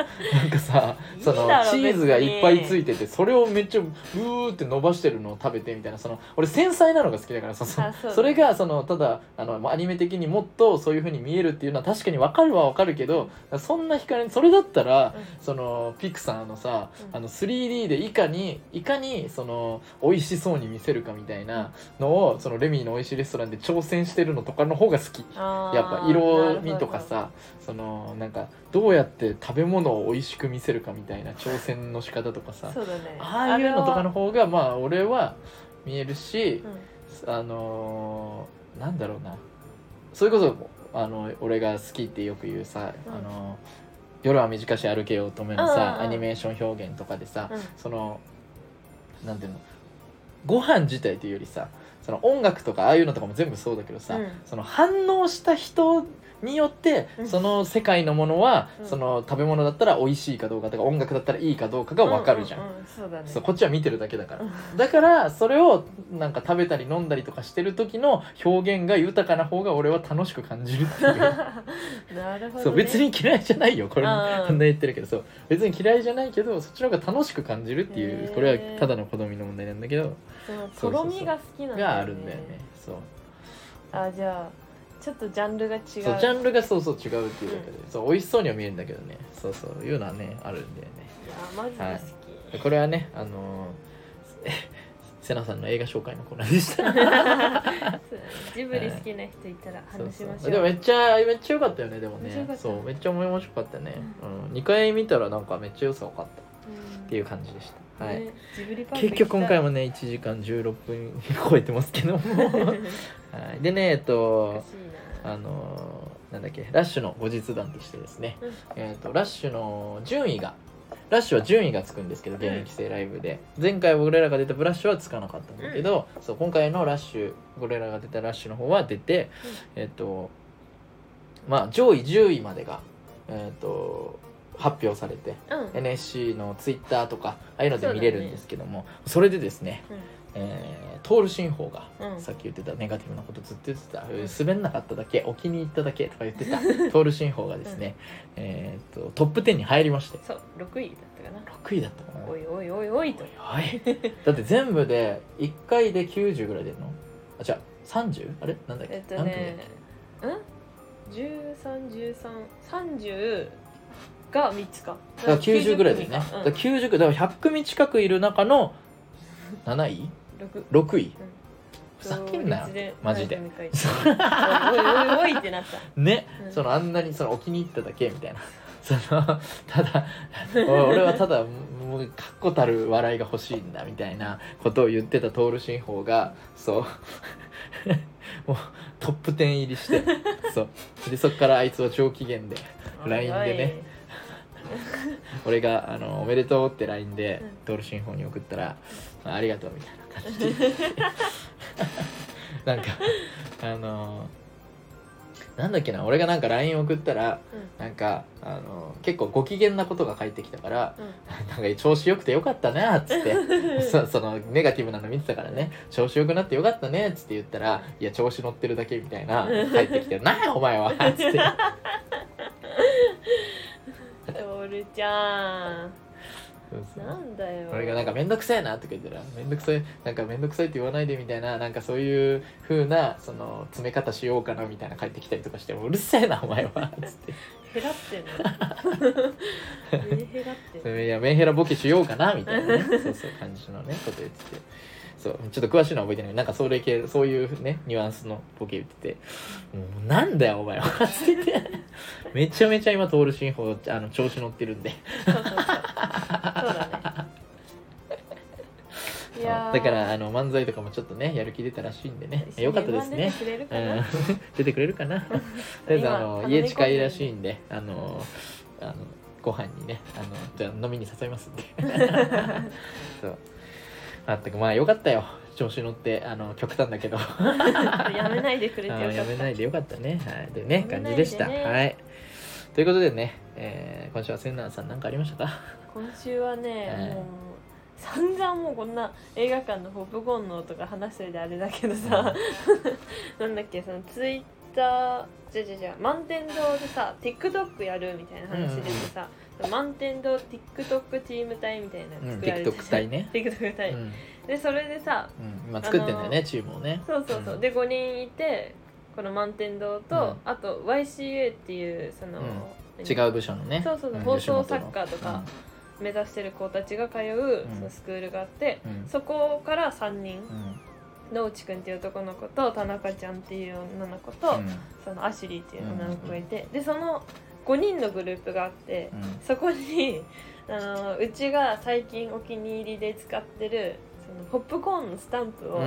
んかさそのチーズがいっぱいついててそれをめっちゃうーって伸ばしてるのを食べてみたいなその俺繊細なのが好きだからさそそれがそのただあのアニメ的にもっとそういう風に見えるっていうのは確かに分かるは分かるけどそんな光それだったらそのピクサーのさ、うん。あの 3D でいかにいかにその美味しそうに見せるかみたいなのをそのレミーの美味しいレストランで挑戦してるのとかの方が好き。やっぱ色味とかさそのなんかどうやって食べ物を美味しく見せるかみたいな挑戦の仕方とかさ。そうだね。ああいうのとかの方がまあ俺は見えるしあれはあのーなんだろうな。それこそあの俺が好きってよく言うさ、うん。あの夜は短し歩けよ乙女のうんうんうん。さアニメーション表現とかでさ、うん。そのなんていうのご飯自体というよりさその音楽とかああいうのとかも全部そうだけどさ、うん。その反応した人によってうん。その世界のものは、うん。その食べ物だったら美味しいかどうかとか音楽だったらいいかどうかが分かるじゃん。うううんそうだね。そうこっちは見てるだけだから。うん。だからそれをなんか食べたり飲んだりとかしてる時の表現が豊かな方が俺は楽しく感じるっていう。なるほど、ね、そう別に嫌いじゃないよこれ。もうん。こんな言ってるけど。そう別に嫌いじゃないけどそっちの方が楽しく感じるっていうこれはただの好みの問題なんだけど。そのとろみが好きながあるんだよね。そう。あじゃあちょっとジャンルが違う。そうジャンルがそうそう違うっていうだけで、そう美味しそうには見えるんだけどね。そうそういうのはねあるんだよね。いやマジで好き、これはねあのー せなさんの映画紹介のコーナーでした。ジブリ好きな人いたら話しましょう。そうそう。でもめっちゃめっちゃ良かったよねでもね。そうめっちゃ面白かったね、うん、2回見たらなんかめっちゃ良さ分かったうんっていう感じでした、はい、結局今回ももね1時間16分超えてますけども、はい、でねえっおとあのーなんだっけラッシュの後日談としてですね、うん。えっとラッシュの順位がラッシュは順位がつくんですけど現役生ライブで、前回俺らが出たブラッシュはつかなかったんだけど、そう今回のラッシュ俺らが出たラッシュの方は出て、えっとまあ上位10位までがえっと発表されてうん、うん NSC のツイッターとかああいうので見れるんですけどもそ,、れでですね、えートール新法が、うん。さっき言ってたネガティブなことずっと言ってた、滑んなかっただけお気に入っただけとか言ってた トール新法がですね、えー、とトップ10に入りまして。そう6位だったかな。6位だったかな。おいおいおいおい。とおいだって全部で1回で90ぐらい出るの？あじゃあ 30? あれ？なんだっけ？えっと何分だっねうん？131330が3つか。けだから90ぐらいだよね、だから90だから100組近くいる中の7位？うん、6 6位ふざけんなよ。マジで。おいおいおいってなった。ね、うん。そのあんなにそのお気に入っただけみたいな。そのただお俺はただもう確固たる笑いが欲しいんだみたいなことを言ってたトール新法がそう。もうトップ10入りして。そう。でそっからあいつは上機嫌で LINE でね 俺があの「おめでとう」って LINE でうんトール新法に送ったら「あありがとう」みたいな感じで。なんかあのなんだっけな俺がなんか LINE 送ったらなんかあの結構ご機嫌なことが返ってきたからうん。なんか調子よくてよかったねっつって。そそのネガティブなの見てたからね。調子よくなってよかったねっつって言ったらいや調子乗ってるだけみたいな返ってきて「なんやお前は」っつってトールちゃん。そうそう。なんだよ。俺がなんか面倒くさいなとか言ったら面倒くさいなんか面倒くさいって言わないでみたいななんかそういう風なその詰め方しようかなみたいな帰ってきたりとかしてもうるせえなお前はっつって。減らってんの？メ減らってんの？いやメンヘラボケしようかなみたいなね。そうそう感じのねこと言っててそう。ちょっと詳しいのは覚えてない。なんかそれ系そういうねニュアンスのボケ言ってて「もうなんだよお前は」つって。てめちゃめちゃ今通る新法あの調子乗ってるんで。そうそうそう。そうだね。いやー。だからあの漫才とかもちょっとねやる気出たらしいんでね。よかったですね。一緒に M1 出てくれるかうん。な、出てくれるかな。とりあえずあの今家近いらしいんで。あのあのご飯にねあのじゃあ飲みに誘いますんで。そうまったくまあよかったよ。調子乗ってあの極端だけど。やめないでくれてよかった。あやめないでよかったね。はい。でねやめないでね。感じでした。はい。ということでね、えー今週は千奈さん何かありましたか？今週はね、はい。もう散々もうこんな映画館のポップコーンのとか話してるであれだけどさ、なんだっけそのツイッターじゃじゃじゃ満天堂でさ TikTok やるみたいな話でさ、満天堂 TikTok チーム隊みたいな作られて TikTok 隊ね。TikTok 隊、うん、でそれでさうん、今作ってんだよねチームをね。そうそうそう、うん。で5人いてこの満天堂と、うん。あと YCA っていうその、違う部署のね。そうそうそう、ん。放送吉本の。作家とか目指してる子たちが通う、そのスクールがあって、そこから3人。うん。野内くんっていう男の子と田中ちゃんっていう女の子と、うん。そのアシュリーっていう女の子がいて、でその5人のグループがあって、うん。そこにあのうちが最近お気に入りで使ってるポップコーンのスタンプを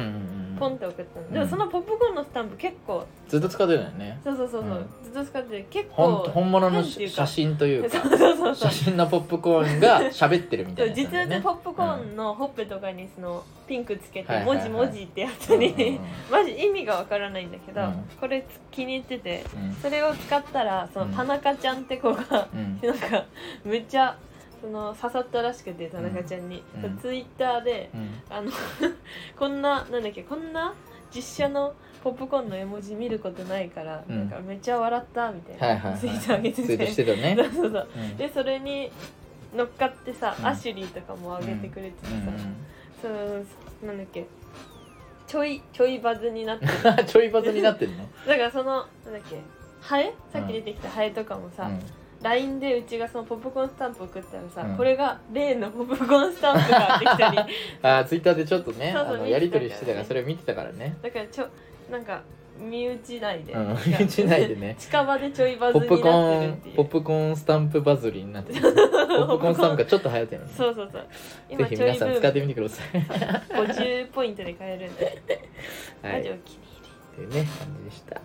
ポンって送ったの、うん。でもそのポップコーンのスタンプ結構ずっと使ってたよね。そうそうそうそう、うん。ずっと使ってて結構本物の写真というか。そうそうそうそう。写真のポップコーンが喋ってるみたいなやつ実物ポップコーンのほっぺとかにそのピンクつけて文字文字ってやったり、うんうんうん。マジ意味がわからないんだけど、うん。これ気に入っててうん。それを使ったらそのうん。田中ちゃんって子が、うん。なんかめっちゃその刺さったらしくて田中ちゃんに、うん。ツイッターでうん。あの こんななんだっけこんな実写のポップコーンの絵文字見ることないから、うん。なんかめっちゃ笑ったみたいな、はいはいはい。ツイー上げてツイートてしてたね。そうそうそう。うん。でそれに乗っかってさ、うん。アシュリーとかも上げてくれててさ、そうなんだっけちょいちょいバズになって ちょいバズになってんの？だからそのなんだっけハエ？さっき出てきたハエとかもさ、うん LINE でうちがそのポップコーンスタンプ送ったらさ、うん。これが例のポップコーンスタンプができたり。あツイッターでちょっとねそうそうあの見てたからね。やり取りしてたからそれを見てたからね。だからちょなんか身内内で、うん身内内でね。近場でちょいバズになポップコーンってるっていう。ポップコーンスタンプバズりになってる。ポップコーンスタンプがちょっと流行ってるのね。そうそうそう。ぜ今ひ皆さんちょいブーム。使ってみてください。50ポイントで買えるんで、はい。マジお気にっていうね感じでした。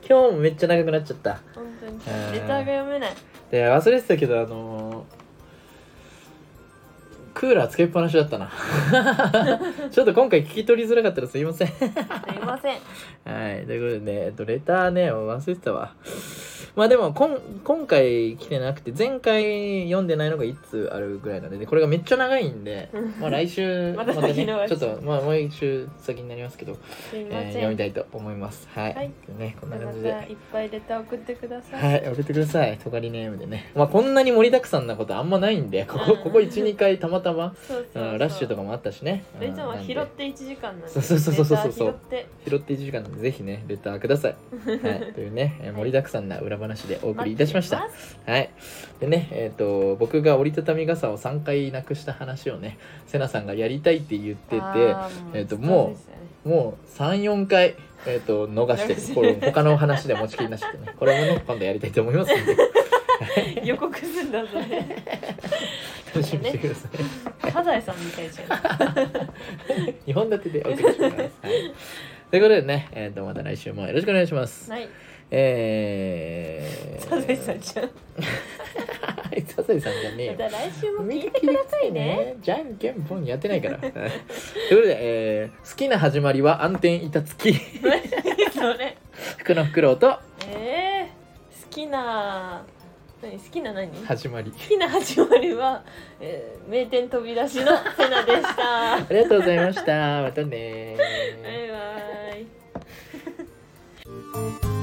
今日もめっちゃ長くなっちゃった。本当に。うん。レターが読めない。で忘れてたけどあのークーラーつけっぱなしだったな。ちょっと今回聞き取りづらかったらすいません。すいません。はいということでね、えっと、レターね忘れてたわ。まあでもこん今回来てなくて前回読んでないのが1通あるぐらいなんででこれがめっちゃ長いんで まあ来週また先延ばし。ちょっとまあもう一週先になりますけど、すえー読みたいと思います。はい、はい。ねこんなま感じで。たいっぱいレター送ってください、はい、送ってください。トカリネームでね。まあ、こんなに盛りだくさんなことあんまないんで、ここ、うんここ1、2回たまたま、そうそうそううんラッシュとかもあったしね。いつもは拾って1時間なんでそうそうそうそうそうそうレター拾って拾って1時間なんで、ぜひね、レターください。はい、というね、えー盛りだくさんな裏話でお送りいたしました。待ってますはい。でね、えっ、と、僕が折りたたみ傘を3回なくした話をね、セナさんがやりたいって言ってて、あーえーとそうですよねもう3、4回、えっ、と、逃して る。これ他の話で持ちきりなしでね、これもね、今度やりたいと思いますので、予告すんだそれ楽しみにしてください。サザエさんみたいじゃん。2本立てでお送りします。はい、ということでね、えー、とまた来週もよろしくお願いします。はい。えー、サザエさんじゃん。あいつ笹井さんじゃねえよ。また来週も聞いてくださいね。じゃんけんぽんやってないから。ということで、えー好きな始まりは暗転板付き。何 それ。福のフクロウと。えー、好きな何好きな何？好始まり。きな始まりは、えー、名店飛び出しのセナでした ありがとうございました。またねバイバイ